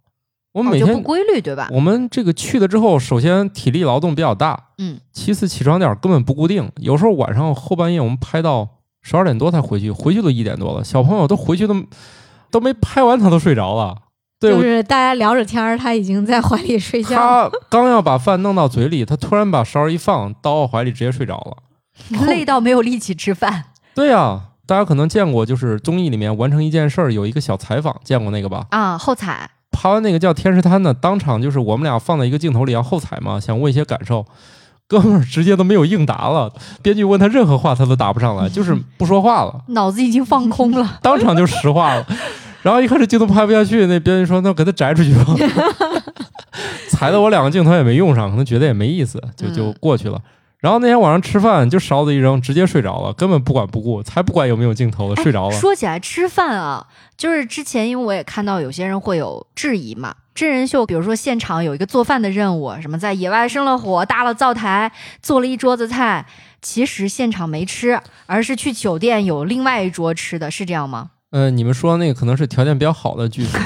我们每天、哦不规律对吧？我们这个去了之后，首先体力劳动比较大，嗯，其次起床点儿根本不固定，有时候晚上后半夜我们拍到十二点多才回去，回去都一点多了，小朋友都回去都都没拍完，他都睡着了。对，就是大家聊着天儿，他已经在怀里睡觉了。他刚要把饭弄到嘴里，他突然把勺一放，到我怀里直接睡着了。(laughs) 累到没有力气吃饭。对呀、大家可能见过，就是综艺里面完成一件事儿有一个小采访，见过那个吧？啊，后采拍完那个叫天使滩的，当场就是我们俩放在一个镜头里要后采嘛，想问一些感受，哥们儿直接都没有应答了，编剧问他任何话他都答不上来，就是不说话了，(laughs) 脑子已经放空了。当场就石化了。然后一看这镜头拍不下去，那编辑说：“那给他摘出去吧。(laughs) ”裁的我两个镜头也没用上，可能觉得也没意思，就就嗯过去了。然后那天晚上吃饭，就勺子一扔，直接睡着了，根本不管不顾，才不管有没有镜头了，睡着了。说起来吃饭啊，就是之前因为我也看到有些人会有质疑嘛，真人秀，比如说现场有一个做饭的任务，什么在野外生了火，搭了灶台，做了一桌子菜，其实现场没吃，而是去酒店有另外一桌吃的，是这样吗？呃，你们说那个可能是条件比较好的剧组，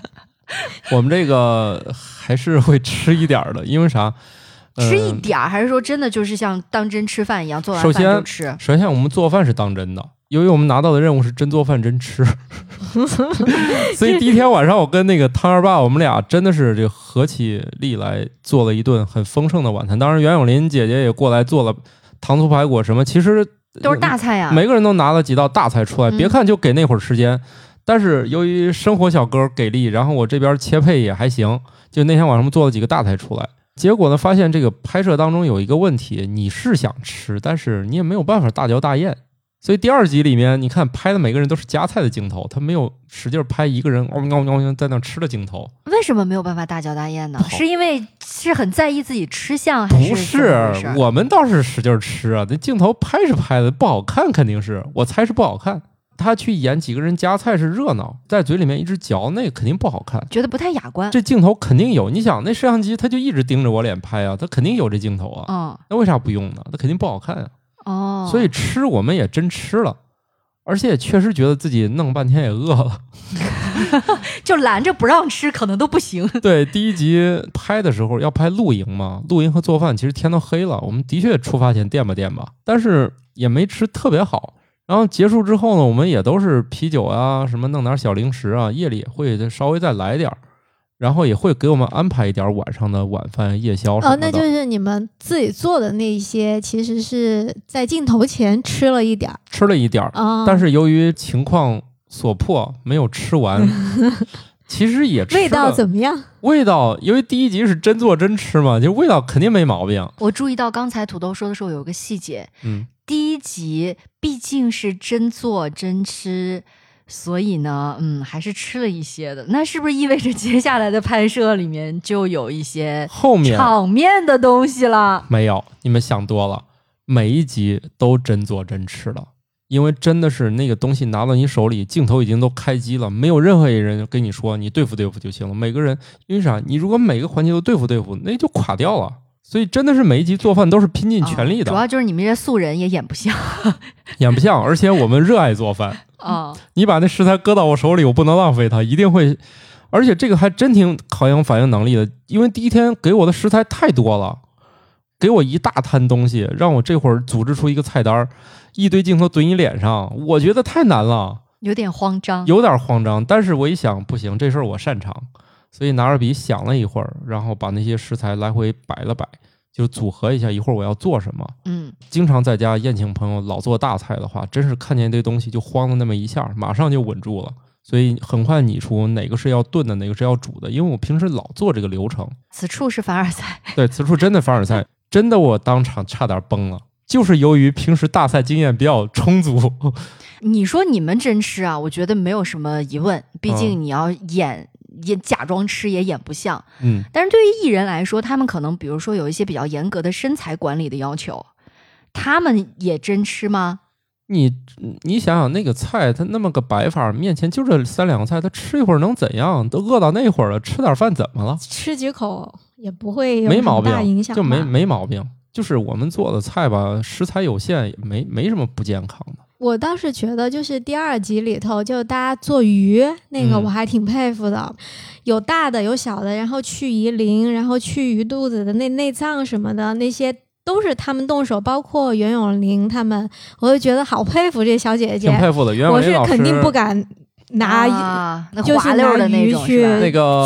(laughs) 我们这个还是会吃一点儿的，因为啥？呃吃一点儿，还是说真的就是像当真吃饭一样，做完首饭就先吃？首先，我们做饭是当真的，由于我们拿到的任务是真做饭真吃，(laughs) 所以第一天晚上我跟那个汤二爸，我们俩真的是这个合起力来做了一顿很丰盛的晚餐。当然，袁咏琳姐姐也过来做了糖醋排骨什么，其实都是大菜呀、每个人都拿了几道大菜出来。嗯别看就给那会儿时间，但是由于生活小哥给力，然后我这边切配也还行，就那天晚上我们做了几个大菜出来。结果呢，发现这个拍摄当中有一个问题，你是想吃，但是你也没有办法大嚼大咽。所以第二集里面，你看拍的每个人都是夹菜的镜头，他没有使劲拍一个人嗷嗷嗷嗷在那吃的镜头。为什么没有办法大嚼大咽呢是因为是很在意自己吃相，还是不是我们倒是使劲吃啊，那镜头拍是拍的，不好看肯定是，我猜是不好看。他去演几个人夹菜是热闹，在嘴里面一直嚼，那肯定不好看。觉得不太雅观。这镜头肯定有，你想那摄像机他就一直盯着我脸拍啊，他肯定有这镜头啊，嗯那为啥不用呢？他肯定不好看啊。哦，所以吃我们也真吃了，而且也确实觉得自己弄半天也饿了。(laughs) 就拦着不让吃，可能都不行。对，第一集拍的时候要拍露营嘛，露营和做饭，其实天都黑了，我们的确出发前垫吧垫吧，但是也没吃特别好。然后结束之后呢，我们也都是啤酒啊，什么弄点小零食啊，夜里也会稍微再来点儿，然后也会给我们安排一点晚上的晚饭、夜宵什么哦，的。那就是你们自己做的那些，其实是在镜头前吃了一点儿吃了一点儿，啊，但是由于情况所迫，没有吃完。(laughs) 其实也吃味道怎么样？味道，因为第一集是真做真吃嘛，就味道肯定没毛病。我注意到刚才土豆说的时候有一个细节，嗯，第一集毕竟是真做真吃，所以呢，嗯，还是吃了一些的。那是不是意味着接下来的拍摄里面就有一些后面场面的东西了？没有，你们想多了，每一集都真做真吃了。因为真的是那个东西拿到你手里，镜头已经都开机了，没有任何一人跟你说你对付对付就行了。每个人，因为啥？你如果每个环节都对付对付，那就垮掉了。所以真的是每一集做饭都是拼尽全力的，啊主要就是你们这些素人也演不像 (laughs) 演不像。而且我们热爱做饭，啊。你把那食材搁到我手里，我不能浪费它，一定会。而且这个还真挺考验我反应能力的，因为第一天给我的食材太多了，给我一大摊东西，让我这会儿组织出一个菜单，一堆镜头怼你脸上，我觉得太难了，有点慌张，有点慌张。但是我一想，不行，这事儿我擅长，所以拿着笔想了一会儿，然后把那些食材来回摆了摆，就组合一下，一会儿我要做什么。嗯，经常在家宴请朋友，老做大菜的话，真是看见一堆东西就慌了那么一下，马上就稳住了。所以很快拟出哪个是要炖的，哪个是要煮的。因为我平时老做这个流程，此处是凡尔赛。对此处真的凡尔赛，真的我当场差点崩了。就是由于平时大赛经验比较充足，你说你们真吃啊？我觉得没有什么疑问，毕嗯竟你要演。也假装吃也演不像，嗯，但是对于艺人来说，他们可能比如说有一些比较严格的身材管理的要求，他们也真吃吗？你你想想那个菜，它那么个摆法，面前就这三两个菜，他吃一会儿能怎样？都饿到那会儿了，吃点饭怎么了？吃几口也不会有没毛很大影病，响就没没毛病。就是我们做的菜吧，食材有限，也没没什么不健康的。我倒是觉得，就是第二集里头，就大家做鱼那个，嗯我还挺佩服的，有大的有小的，然后去鱼鳞，然后去鱼肚子的那内脏什么的，那些都是他们动手，包括袁咏琳他们，我就觉得好佩服这小姐姐挺，佩服的。袁咏我琳老师是肯定不敢拿、啊，就是拿鱼去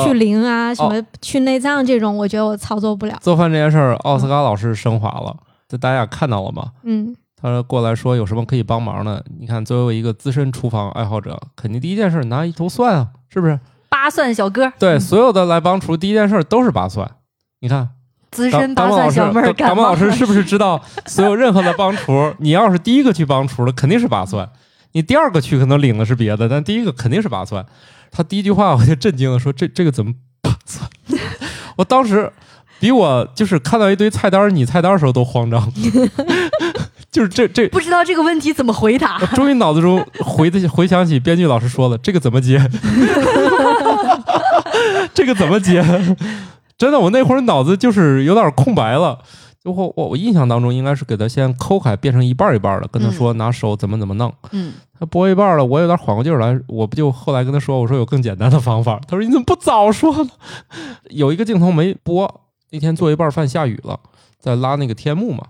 去鳞啊，什哦么去内脏这种，我觉得我操作不了。做饭这件事儿，奥斯卡老师升华了，这大家看到了吗？嗯，他过来说有什么可以帮忙的？你看，作为一个资深厨房爱好者，肯定第一件事拿一头蒜啊，是不是？扒蒜小哥，对，所有的来帮厨，第一件事都是扒蒜。你看，资深八蒜小妹儿感老师是不是知道，所有任何的帮厨，你要是第一个去帮厨的，肯定是扒蒜；你第二个去可能领的是别的，但第一个肯定是扒蒜。他第一句话我就震惊了，说这这个怎么 (laughs) 扒蒜？(laughs) 我当时比我就是看到一堆菜单儿拟菜单儿的时候都慌张，就是这这不知道这个问题怎么回答我。(laughs) 终于脑子中回的回想起编剧老师说了这个怎么接，(laughs) 这个怎么接？真的，我那会儿脑子就是有点空白了。就我我我印象当中应该是给他先抠开，变成一半一半儿的，跟他说拿手怎么怎么弄。嗯，他播一半了，我有点缓过劲儿来，我不就后来跟他说，我说有更简单的方法。他说你怎么不早说呢？有一个镜头没播，那天做一半饭下雨了，在拉那个天幕嘛。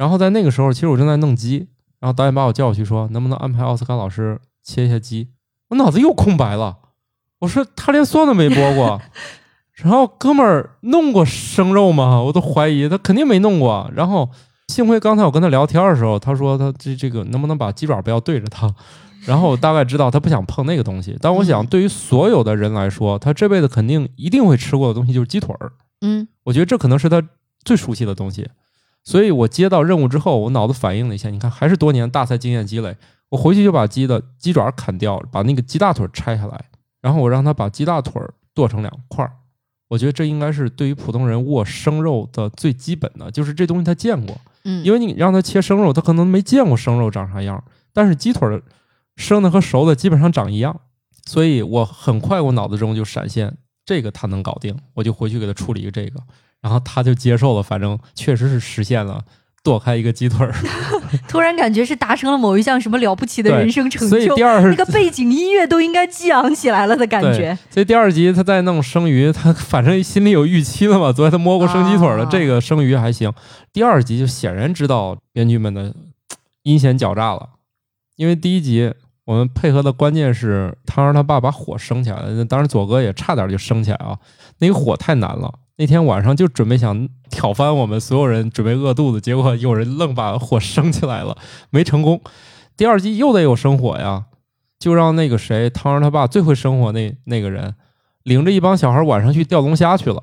然后在那个时候，其实我正在弄鸡，然后导演把我叫过去说，能不能安排奥斯卡老师切一下鸡？我脑子又空白了，我说他连蒜都没剥过。(laughs) 然后哥们儿弄过生肉吗？我都怀疑他肯定没弄过。然后幸亏刚才我跟他聊天的时候，他说他这这个能不能把鸡爪不要对着他。然后我大概知道他不想碰那个东西。但我想，嗯对于所有的人来说，他这辈子肯定一定会吃过的东西就是鸡腿儿。嗯我觉得这可能是他最熟悉的东西。所以我接到任务之后，我脑子反应了一下，你看还是多年大赛经验积累，我回去就把鸡的鸡爪砍掉，把那个鸡大腿拆下来，然后我让他把鸡大腿剁成两块儿。我觉得这应该是对于普通人握生肉的最基本的，就是这东西他见过，嗯，因为你让他切生肉，他可能没见过生肉长啥样，但是鸡腿生的和熟的基本上长一样，所以我很快我脑子中就闪现这个他能搞定，我就回去给他处理一个这个，然后他就接受了，反正确实是实现了剁开一个鸡腿儿，(laughs) 突然感觉是达成了某一项什么了不起的人生成所以就，第二那个背景音乐都应该激昂起来了的感觉。所以第二集他在弄生鱼，他反正心里有预期了嘛。昨天他摸过生鸡腿了，啊这个生鱼还行。第二集就显然知道编剧们的阴险狡诈了，因为第一集我们配合的关键是他让他爸把火升起来了，当然左哥也差点就升起来啊，那个火太难了。那天晚上就准备想挑翻我们所有人，准备饿肚子，结果有人愣把火升起来了，没成功。第二集又得有生火呀，就让那个谁汤儿他爸最会生火那那个人，领着一帮小孩晚上去钓龙虾去了，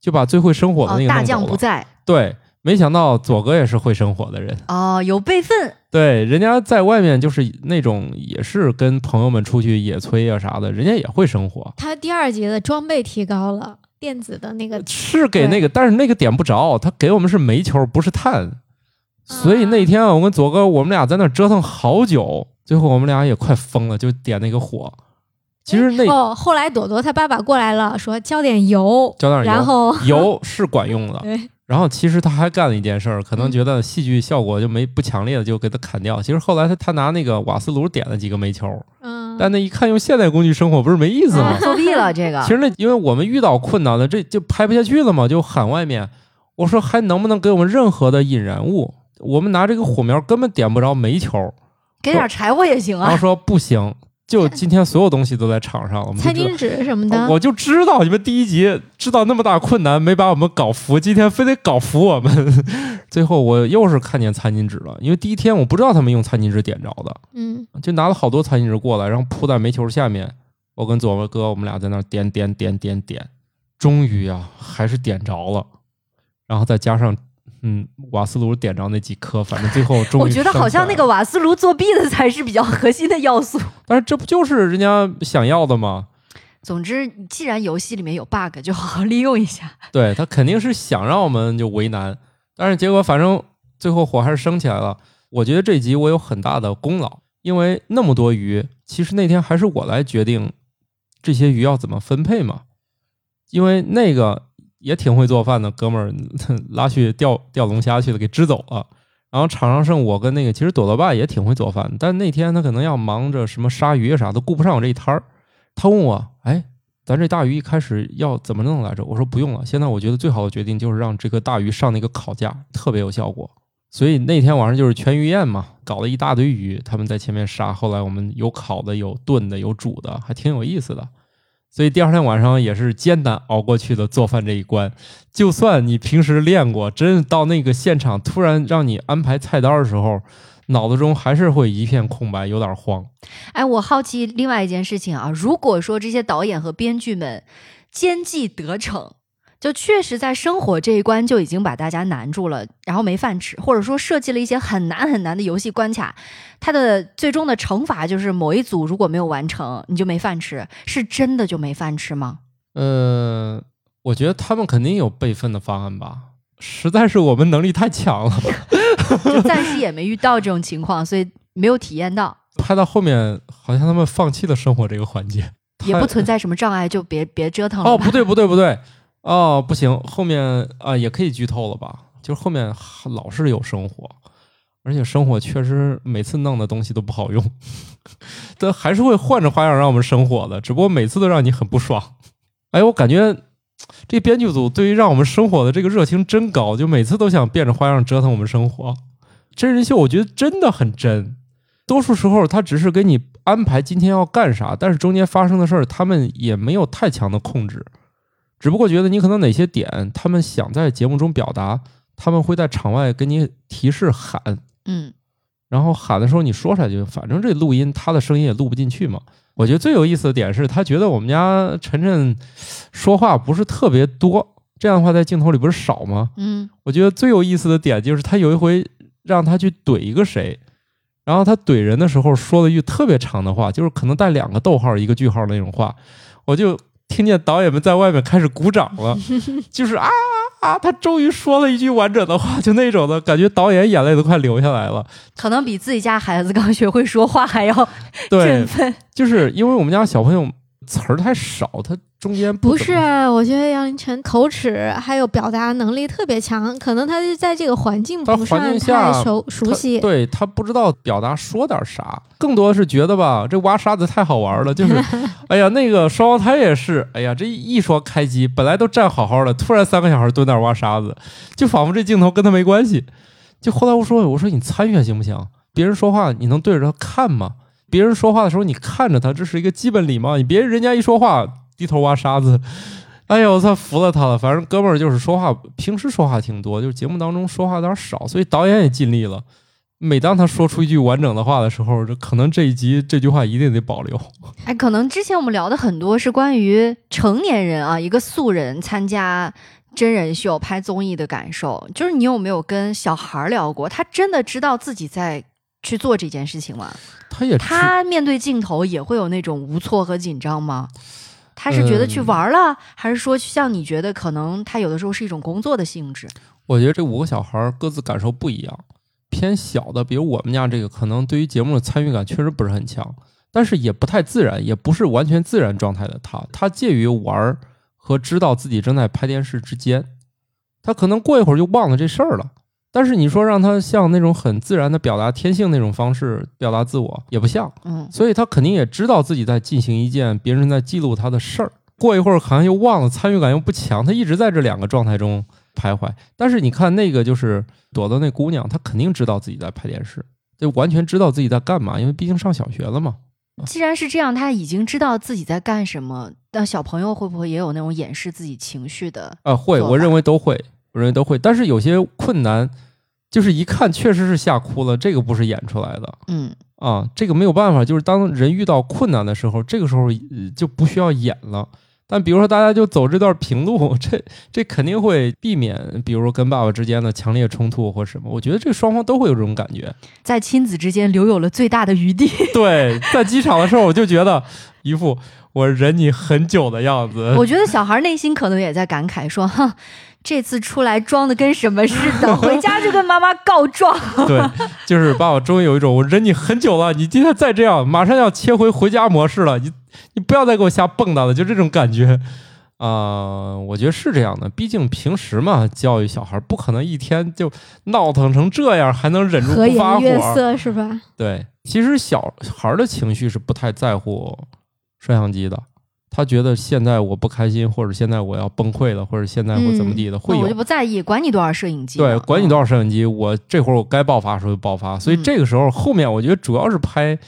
就把最会生火的哦那，个大。将不在对，没想到左哥也是会生火的人。哦，有备份。对，人家在外面就是那种也是跟朋友们出去野炊啊啥的，人家也会生火，他第二集的装备提高了，电子的那个是给那个，但是那个点不着，他给我们是煤球，不是碳。所以那天啊我跟左哥我们俩在那儿折腾好久，最后我们俩也快疯了，就点那个火。其实那哦，后来朵朵他爸爸过来了，说浇点油，浇点油。然后 (laughs) (laughs) 油是管用的，对，然后其实他还干了一件事儿，可能觉得戏剧效果就没不强烈的，就给他砍掉。其实后来他他拿那个瓦斯炉点了几个煤球，嗯，但那一看用现代工具生火不是没意思吗啊？作弊了这个 (laughs) 其。实那因为我们遇到困难了，这就拍不下去了嘛，就喊外面，我说还能不能给我们任何的引燃物？我们拿这个火苗根本点不着煤球，给点柴火也行啊。然后说不行，就今天所有东西都在场上，我们就知道餐巾纸什么的，我就知道你们第一集知道那么大困难，没把我们搞服，今天非得搞服我们。(laughs) 最后我又是看见餐巾纸了，因为第一天我不知道他们用餐巾纸点着的，嗯，就拿了好多餐巾纸过来，然后铺在煤球下面。我跟左文哥我们俩在那儿点点点点点，终于啊还是点着了，然后再加上嗯瓦斯炉点着那几颗，反正最后终于我觉得好像那个瓦斯炉作弊的才是比较核心的要素。但是这不就是人家想要的吗？总之，既然游戏里面有 bug，就好好利用一下。对他肯定是想让我们就为难，但是结果反正最后火还是升起来了。我觉得这集我有很大的功劳，因为那么多鱼，其实那天还是我来决定这些鱼要怎么分配嘛。因为那个也挺会做饭的哥们儿 (laughs) 拉去钓钓龙虾去了，给支走了。然后场上剩我跟那个，其实朵朵爸也挺会做饭，但那天他可能要忙着什么杀鱼啥的，顾不上我这一摊儿。他问我，哎，咱这大鱼一开始要怎么弄来着？我说不用了，现在我觉得最好的决定就是让这个大鱼上那个烤架，特别有效果。所以那天晚上就是全鱼宴嘛，搞了一大堆鱼，他们在前面杀。后来我们有烤的，有炖的，有煮的，还挺有意思的。所以第二天晚上也是艰难熬过去的做饭这一关。就算你平时练过，真到那个现场突然让你安排菜单的时候，脑子中还是会一片空白，有点慌。哎，我好奇另外一件事情啊，如果说这些导演和编剧们奸计得逞，就确实在生活这一关就已经把大家难住了，然后没饭吃，或者说设计了一些很难很难的游戏关卡，它的最终的惩罚就是某一组如果没有完成，你就没饭吃，是真的就没饭吃吗？呃，我觉得他们肯定有备份的方案吧，实在是我们能力太强了。(laughs) 就暂时 (laughs) 也没遇到这种情况，所以没有体验到，拍到后面，好像他们放弃了生活这个环节，也不存在什么障碍，就别别折腾了哦，吧。不对，不对，不对，哦，不行，后面啊也可以剧透了吧？就是后面老是有生活，而且生活确实每次弄的东西都不好用，(laughs) 但还是会换着花样让我们生活的，只不过每次都让你很不爽。哎，我感觉这编剧组对于让我们生活的这个热情真高，就每次都想变着花样折腾我们生活。真人秀我觉得真的很真，多数时候他只是给你安排今天要干啥，但是中间发生的事儿他们也没有太强的控制，只不过觉得你可能哪些点他们想在节目中表达，他们会在场外给你提示喊，嗯，然后喊的时候你说出来就，反正这录音他的声音也录不进去嘛。我觉得最有意思的点是他觉得我们家晨晨说话不是特别多，这样的话在镜头里不是少吗？嗯我觉得最有意思的点就是他有一回让他去怼一个谁，然后他怼人的时候说了一句特别长的话，就是可能带两个逗号一个句号那种话，我就听见导演们在外面开始鼓掌了，(laughs) 就是啊啊，他终于说了一句完整的话，就那种的感觉，导演眼泪都快流下来了。可能比自己家孩子刚学会说话还要对振，奋。(laughs) 就是因为我们家小朋友词儿太少，他中间不是，怎么我觉得杨凌晨口齿还有表达能力特别强，可能他是在这个环境他不环境下算太熟熟他悉。对他不知道表达说点啥，更多是觉得吧，这挖沙子太好玩了，就是，(laughs) 哎呀，那个双胞胎也是，哎呀，这一说开机，本来都站好好的，突然三个小孩蹲那儿挖沙子，就仿佛这镜头跟他没关系。就后来我说，我说你参与行不行？别人说话你能对着他看吗？别人说话的时候你看着他，这是一个基本礼貌。你别人家一说话低头挖沙子，哎呦，我操，服了他了。反正哥们儿就是说话，平时说话挺多，就是节目当中说话有点少，所以导演也尽力了。每当他说出一句完整的话的时候，这可能这一集这句话一定得保留。(laughs) 哎，可能之前我们聊的很多是关于成年人啊，一个素人参加真人秀、拍综艺的感受。就是你有没有跟小孩聊过？他真的知道自己在去做这件事情吗？他也知他面对镜头也会有那种无措和紧张吗？他是觉得去嗯玩了，还是说像你觉得可能他有的时候是一种工作的性质？我觉得这五个小孩儿各自感受不一样，偏小的，比如我们家这个，可能对于节目的参与感确实不是很强，但是也不太自然，也不是完全自然状态的他，他介于玩儿和知道自己正在拍电视之间，他可能过一会儿就忘了这事儿了。但是你说让他像那种很自然的表达天性那种方式表达自我，也不像。嗯，所以他肯定也知道自己在进行一件别人在记录他的事儿。过一会儿好像又忘了，参与感又不强，他一直在这两个状态中徘徊。但是你看那个就是朵朵那姑娘，她肯定知道自己在拍电视，就完全知道自己在干嘛，因为毕竟上小学了嘛。既然是这样，他已经知道自己在干什么，那小朋友会不会也有那种掩饰自己情绪的？啊，会，我认为都会，我认为都会。但是有些困难，就是一看确实是吓哭了，这个不是演出来的。嗯，啊，这个没有办法，就是当人遇到困难的时候，这个时候、呃就不需要演了。但比如说，大家就走这段平路，(laughs) 这这肯定会避免，比如说跟爸爸之间的强烈冲突或什么。我觉得这双方都会有这种感觉。在亲子之间留有了最大的余地。(laughs) 对，在机场的时候，我就觉得一副我忍你很久的样子。我觉得小孩内心可能也在感慨说：“哼，这次出来装的跟什么似的，回家就跟妈妈告状。(laughs) 对，就是爸爸终于有一种我忍你很久了，你今天再这样，马上要切回回家模式了，你你不要再给我瞎蹦跶了，就这种感觉。啊、我觉得是这样的，毕竟平时嘛，教育小孩不可能一天就闹腾成这样，还能忍住和不发颜悦火。色是吧？对，其实小孩的情绪是不太在乎摄像机的，他觉得现在我不开心，或者现在我要崩溃了，或者现在我怎么地的，会有我就不在意，管你多少摄影机。对，管你多少。摄影机，我这会儿我该爆发的时候就爆发。所以嗯这个时候后面我觉得主要是拍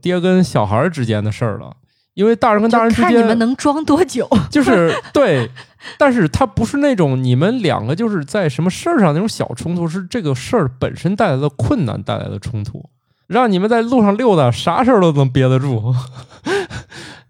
爹跟小孩之间的事儿了，因为大人跟大人之间看你们能装多久。(laughs) 就是 (laughs) 对，但是他不是那种你们两个就是在什么事儿上那种小冲突，是这个事儿本身带来的困难带来的冲突，让你们在路上溜达，啥事儿都能憋得住。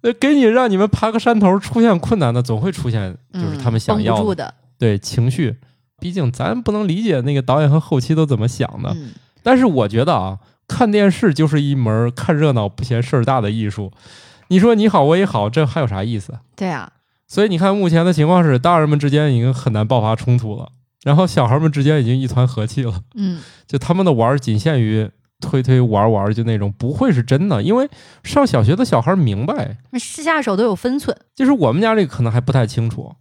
那给你让你们爬个山头，出现困难的总会出现，就是他们想要的。对情绪，毕竟咱不能理解那个导演和后期都怎么想的。嗯，但是我觉得啊，看电视就是一门看热闹不嫌事儿大的艺术。你说你好我也好，这还有啥意思？对啊，所以你看，目前的情况是，大人们之间已经很难爆发冲突了，然后小孩们之间已经一团和气了。嗯，就他们的玩儿仅限于推推玩玩，就那种不会是真的，因为上小学的小孩明白，那下手都有分寸。就是我们家这个可能还不太清楚，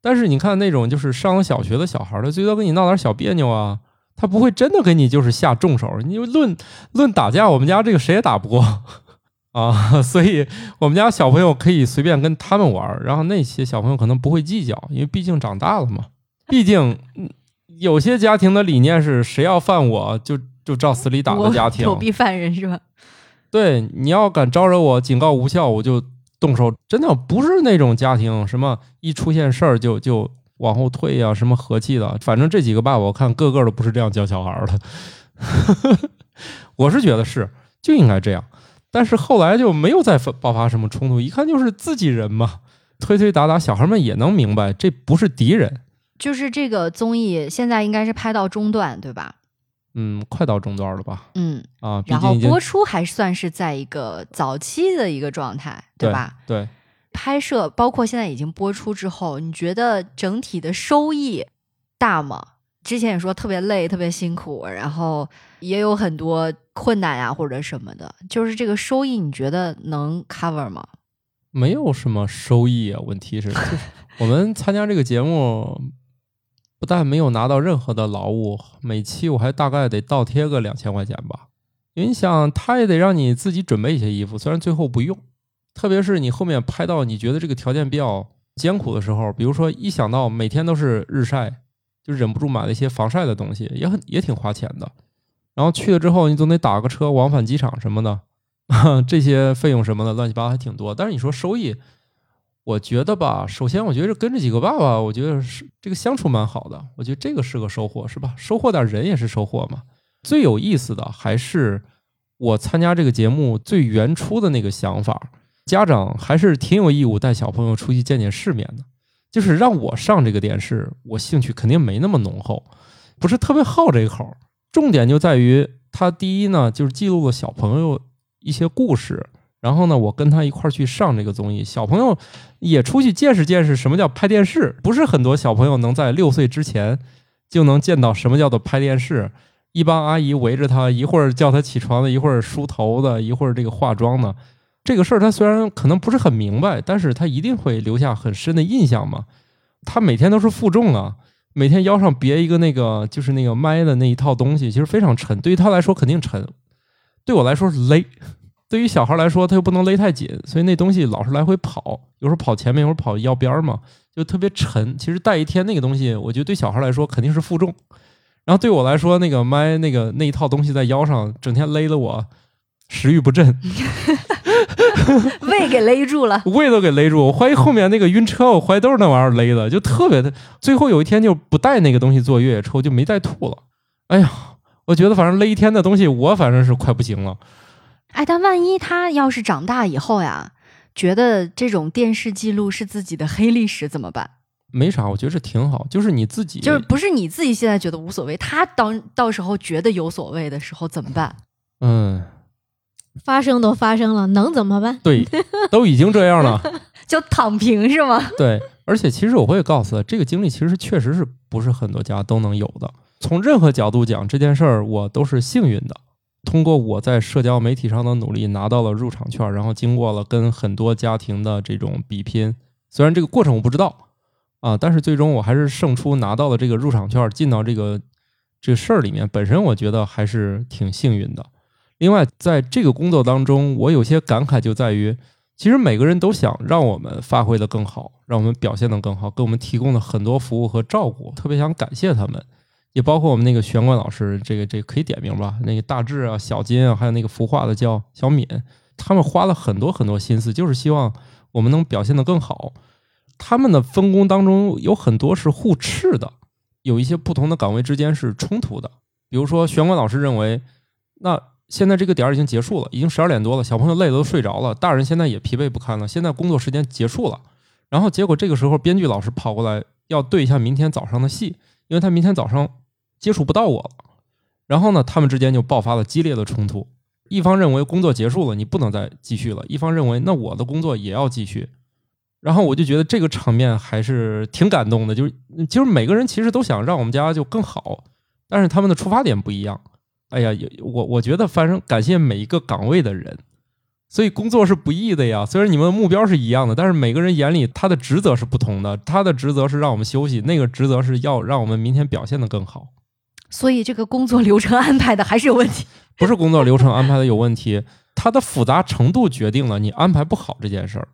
但是你看那种就是上了小学的小孩儿，他最多跟你闹点小别扭啊，他不会真的给你就是下重手。你论论打架，我们家这个谁也打不过 (laughs) 啊，所以我们家小朋友可以随便跟他们玩，然后那些小朋友可能不会计较，因为毕竟长大了嘛。毕竟嗯有些家庭的理念是谁要犯我就就照死里打的家庭，躲避犯人是吧？对，你要敢招惹我，警告无效，我就动手。真的不是那种家庭，什么一出现事儿就就往后退呀、什么和气的。反正这几个爸爸，我看个个都不是这样教小孩儿的。(laughs) 我是觉得是就应该这样，但是后来就没有再发爆发什么冲突，一看就是自己人嘛，推推打打，小孩们也能明白这不是敌人，就是这个综艺现在应该是拍到中段，对吧？嗯，快到中段了吧？嗯，啊，然后播出还算是在一个早期的一个状态，对吧？？对，拍摄包括现在已经播出之后，你觉得整体的收益大吗？之前也说特别累、特别辛苦，然后也有很多困难呀、或者什么的，就是这个收益，你觉得能 cover 吗？没有什么收益啊。问题是，就是我们参加这个节目，不但没有拿到任何的劳务，每期我还大概得倒贴个两千块钱吧。因为你想，他也得让你自己准备一些衣服，虽然最后不用。特别是你后面拍到你觉得这个条件比较艰苦的时候，比如说一想到每天都是日晒，就忍不住买了一些防晒的东西，也很也挺花钱的。然后去了之后，你总得打个车往返机场什么的，(laughs) 这些费用什么的乱七八糟还挺多。但是你说收益，我觉得吧，首先我觉得跟这几个爸爸，我觉得是这个相处蛮好的，我觉得这个是个收获，是吧？收获点人也是收获嘛。最有意思的还是我参加这个节目最原初的那个想法，家长还是挺有义务带小朋友出去见见世面的。就是让我上这个电视，我兴趣肯定没那么浓厚，不是特别好这一口。重点就在于他第一呢，就是记录了小朋友一些故事，然后呢，我跟他一块儿去上这个综艺，小朋友也出去见识见识什么叫拍电视。不是很多小朋友能在六岁之前就能见到什么叫做拍电视。一帮阿姨围着他，一会儿叫他起床的，一会儿梳头的，一会儿这个化妆的。这个事儿他虽然可能不是很明白，但是他一定会留下很深的印象嘛。他每天都是负重啊，每天腰上别一个那个就是那个麦的那一套东西，其实非常沉。对于他来说肯定沉，对我来说是勒。对于小孩来说，他又不能勒太紧，所以那东西老是来回跑，有时候跑前面，有时候跑腰边儿嘛，就特别沉。其实带一天那个东西，我觉得对小孩来说肯定是负重。然后对我来说，那个麦那个那一套东西在腰上，整天勒得我食欲不振 (laughs) (laughs) 胃给勒住了。胃都给勒住。我怀疑后面那个晕车，我怀疑都是那玩意儿勒的，就特别的。最后有一天就不带那个东西坐越野车，我就没带吐了。哎呀，我觉得反正勒一天的东西，我反正是快不行了。哎，但万一他要是长大以后呀，觉得这种电视记录是自己的黑历史怎么办？没啥，我觉得这挺好，就是你自己，就是不是你自己现在觉得无所谓，他当到时候觉得有所谓的时候怎么办？嗯，发生都发生了，能怎么办？对，都已经这样了，(laughs) 就躺平是吗？对。而且其实我会告诉他，这个经历其实确实是不是很多家都能有的。从任何角度讲，这件事儿我都是幸运的。通过我在社交媒体上的努力，拿到了入场券，然后经过了跟很多家庭的这种比拼，虽然这个过程我不知道啊，但是最终我还是胜出，拿到了这个入场券，进到这个这个事儿里面。本身我觉得还是挺幸运的。另外，在这个工作当中，我有些感慨就在于，其实每个人都想让我们发挥的更好，让我们表现的更好，给我们提供了很多服务和照顾，特别想感谢他们。也包括我们那个玄关老师，这个这个可以点名吧？那个大志啊、小金啊，还有那个孵化的叫小敏，他们花了很多很多心思，就是希望我们能表现得更好。他们的分工当中有很多是互斥的，有一些不同的岗位之间是冲突的。比如说，玄关老师认为，那现在这个点儿已经结束了，已经十二点多了，小朋友累了都睡着了，大人现在也疲惫不堪了，现在工作时间结束了。然后结果这个时候，编剧老师跑过来要对一下明天早上的戏，因为他明天早上接触不到我了。然后呢，他们之间就爆发了激烈的冲突。一方认为工作结束了，你不能再继续了；一方认为那我的工作也要继续。然后我就觉得这个场面还是挺感动的，就是就是每个人其实都想让我们家就更好，但是他们的出发点不一样。哎呀，我我觉得反正感谢每一个岗位的人，所以工作是不易的呀。虽然你们的目标是一样的，但是每个人眼里他的职责是不同的。他的职责是让我们休息，那个职责是要让我们明天表现得更好。所以这个工作流程安排的还是有问题。(laughs) 不是工作流程安排的有问题，它的复杂程度决定了你安排不好这件事儿，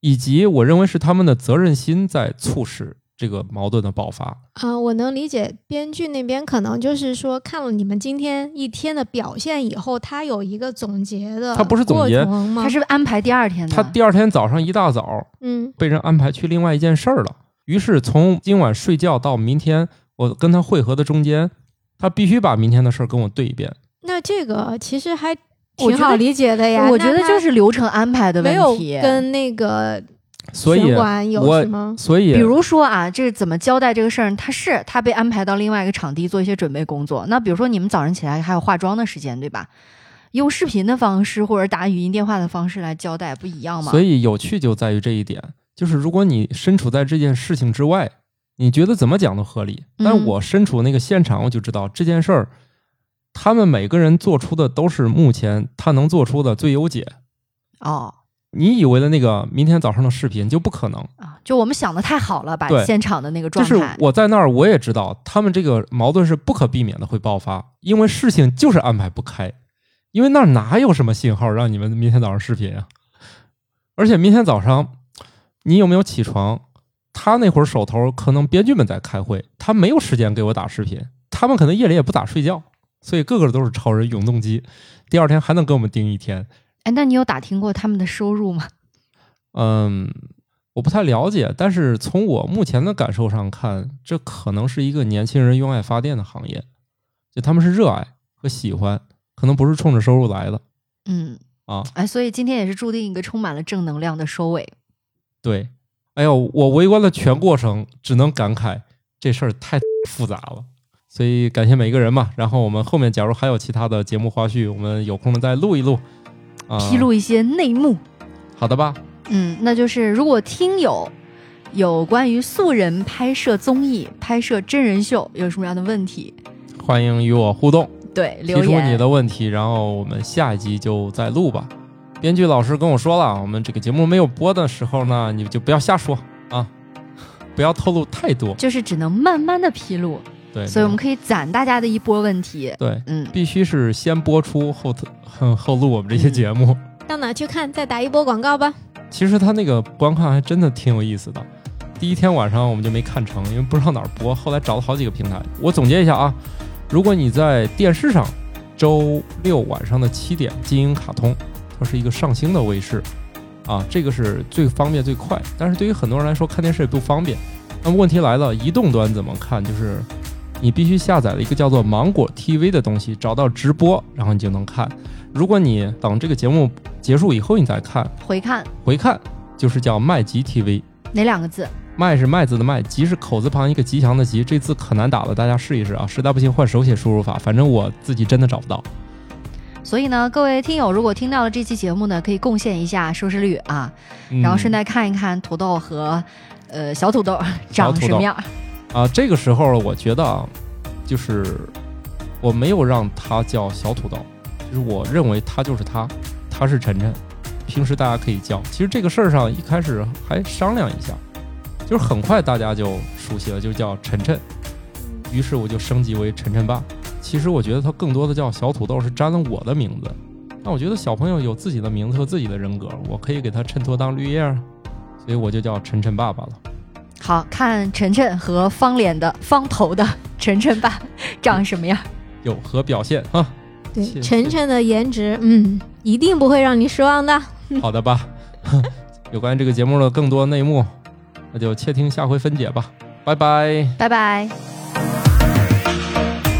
以及我认为是他们的责任心在促使这个矛盾的爆发。啊、我能理解编剧那边可能就是说，看了你们今天一天的表现以后，他有一个总结的，他不是总结吗？他是安排第二天的。他第二天早上一大早嗯被人安排去另外一件事儿了，于是从今晚睡觉到明天我跟他会合的中间，他必须把明天的事儿跟我对一遍。那这个其实还挺好理解的呀。我觉得就是流程安排的没有问题。跟那个所以我什么？所以比如说啊，这怎么交代这个事儿？他是他被安排到另外一个场地做一些准备工作。那比如说你们早上起来还有化妆的时间，对吧？用视频的方式或者打语音电话的方式来交代，不一样吗？所以有趣就在于这一点，就是如果你身处在这件事情之外，你觉得怎么讲都合理。但是我身处那个现场，我就知道这件事儿，他们每个人做出的都是目前他能做出的最优解。哦你以为的那个明天早上的视频就不可能。啊，就我们想的太好了，把现场的那个状态就是。我在那儿，我也知道他们这个矛盾是不可避免的会爆发，因为事情就是安排不开，因为那儿哪有什么信号让你们明天早上视频啊？而且明天早上你有没有起床？他那会儿手头可能编剧们在开会，他没有时间给我打视频，他们可能夜里也不咋睡觉，所以个个都是超人永动机，第二天还能给我们盯一天。哎，那你有打听过他们的收入吗？嗯，我不太了解，但是从我目前的感受上看，这可能是一个年轻人用爱发电的行业，就他们是热爱和喜欢，可能不是冲着收入来的嗯，啊。哎，所以今天也是注定一个充满了正能量的收尾。对，哎呦，我围观的全过程，只能感慨这事儿太 (laughs) 复杂了。所以感谢每一个人嘛，然后我们后面假如还有其他的节目花絮，我们有空了再录一录啊。披露一些内幕。好的吧？嗯，那就是如果听友有关于素人拍摄综艺、拍摄真人秀有什么样的问题，欢迎与我互动。对，提出。你的问题，然后我们下一集就再录吧。编剧老师跟我说了，我们这个节目没有播的时候呢，你就不要瞎说啊，不要透露太多。就是只能慢慢的披露，对，所以我们可以攒大家的一波问题。对嗯，必须是先播出后后后录我们这些节目。到哪去看？再打一波广告吧。其实他那个观看还真的挺有意思的。第一天晚上我们就没看成，因为不知道哪儿播，后来找了好几个平台。我总结一下啊，如果你在电视上周六晚上的七点金鹰卡通，它是一个上星的卫视啊，这个是最方便最快。但是对于很多人来说，看电视也不方便。那么问题来了，移动端怎么看？就是你必须下载了一个叫做芒果 TV 的东西，找到直播，然后你就能看。如果你等这个节目结束以后你再看，回看回看就是叫麦吉 TV，哪两个字？麦是麦子的麦，吉是口字旁一个吉祥的吉，这字可难打了，大家试一试啊！实在不行换手写输入法，反正我自己真的找不到。所以呢，各位听友如果听到了这期节目呢，可以贡献一下收视率啊，嗯然后顺带看一看土豆和呃小土豆长什么样。啊，这个时候我觉得啊，就是我没有让他叫小土豆，就是我认为他就是他，他是晨晨，平时大家可以叫。其实这个事儿上一开始还商量一下，就是很快大家就熟悉了，就叫晨晨。于是我就升级为晨晨爸。其实我觉得他更多的叫小土豆是沾了我的名字。那我觉得小朋友有自己的名字和自己的人格，我可以给他衬托当绿叶儿，所以我就叫晨晨爸爸了。好看晨晨和方脸的方头的晨晨爸长什么样？有何表现啊？对谢，谢晨晨的颜值，嗯，一定不会让你失望的。(laughs) 好的吧，(laughs) 有关于这个节目的更多内幕，那就且听下回分解吧。拜拜。拜拜。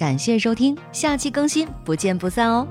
感谢收听，下期更新，不见不散哦。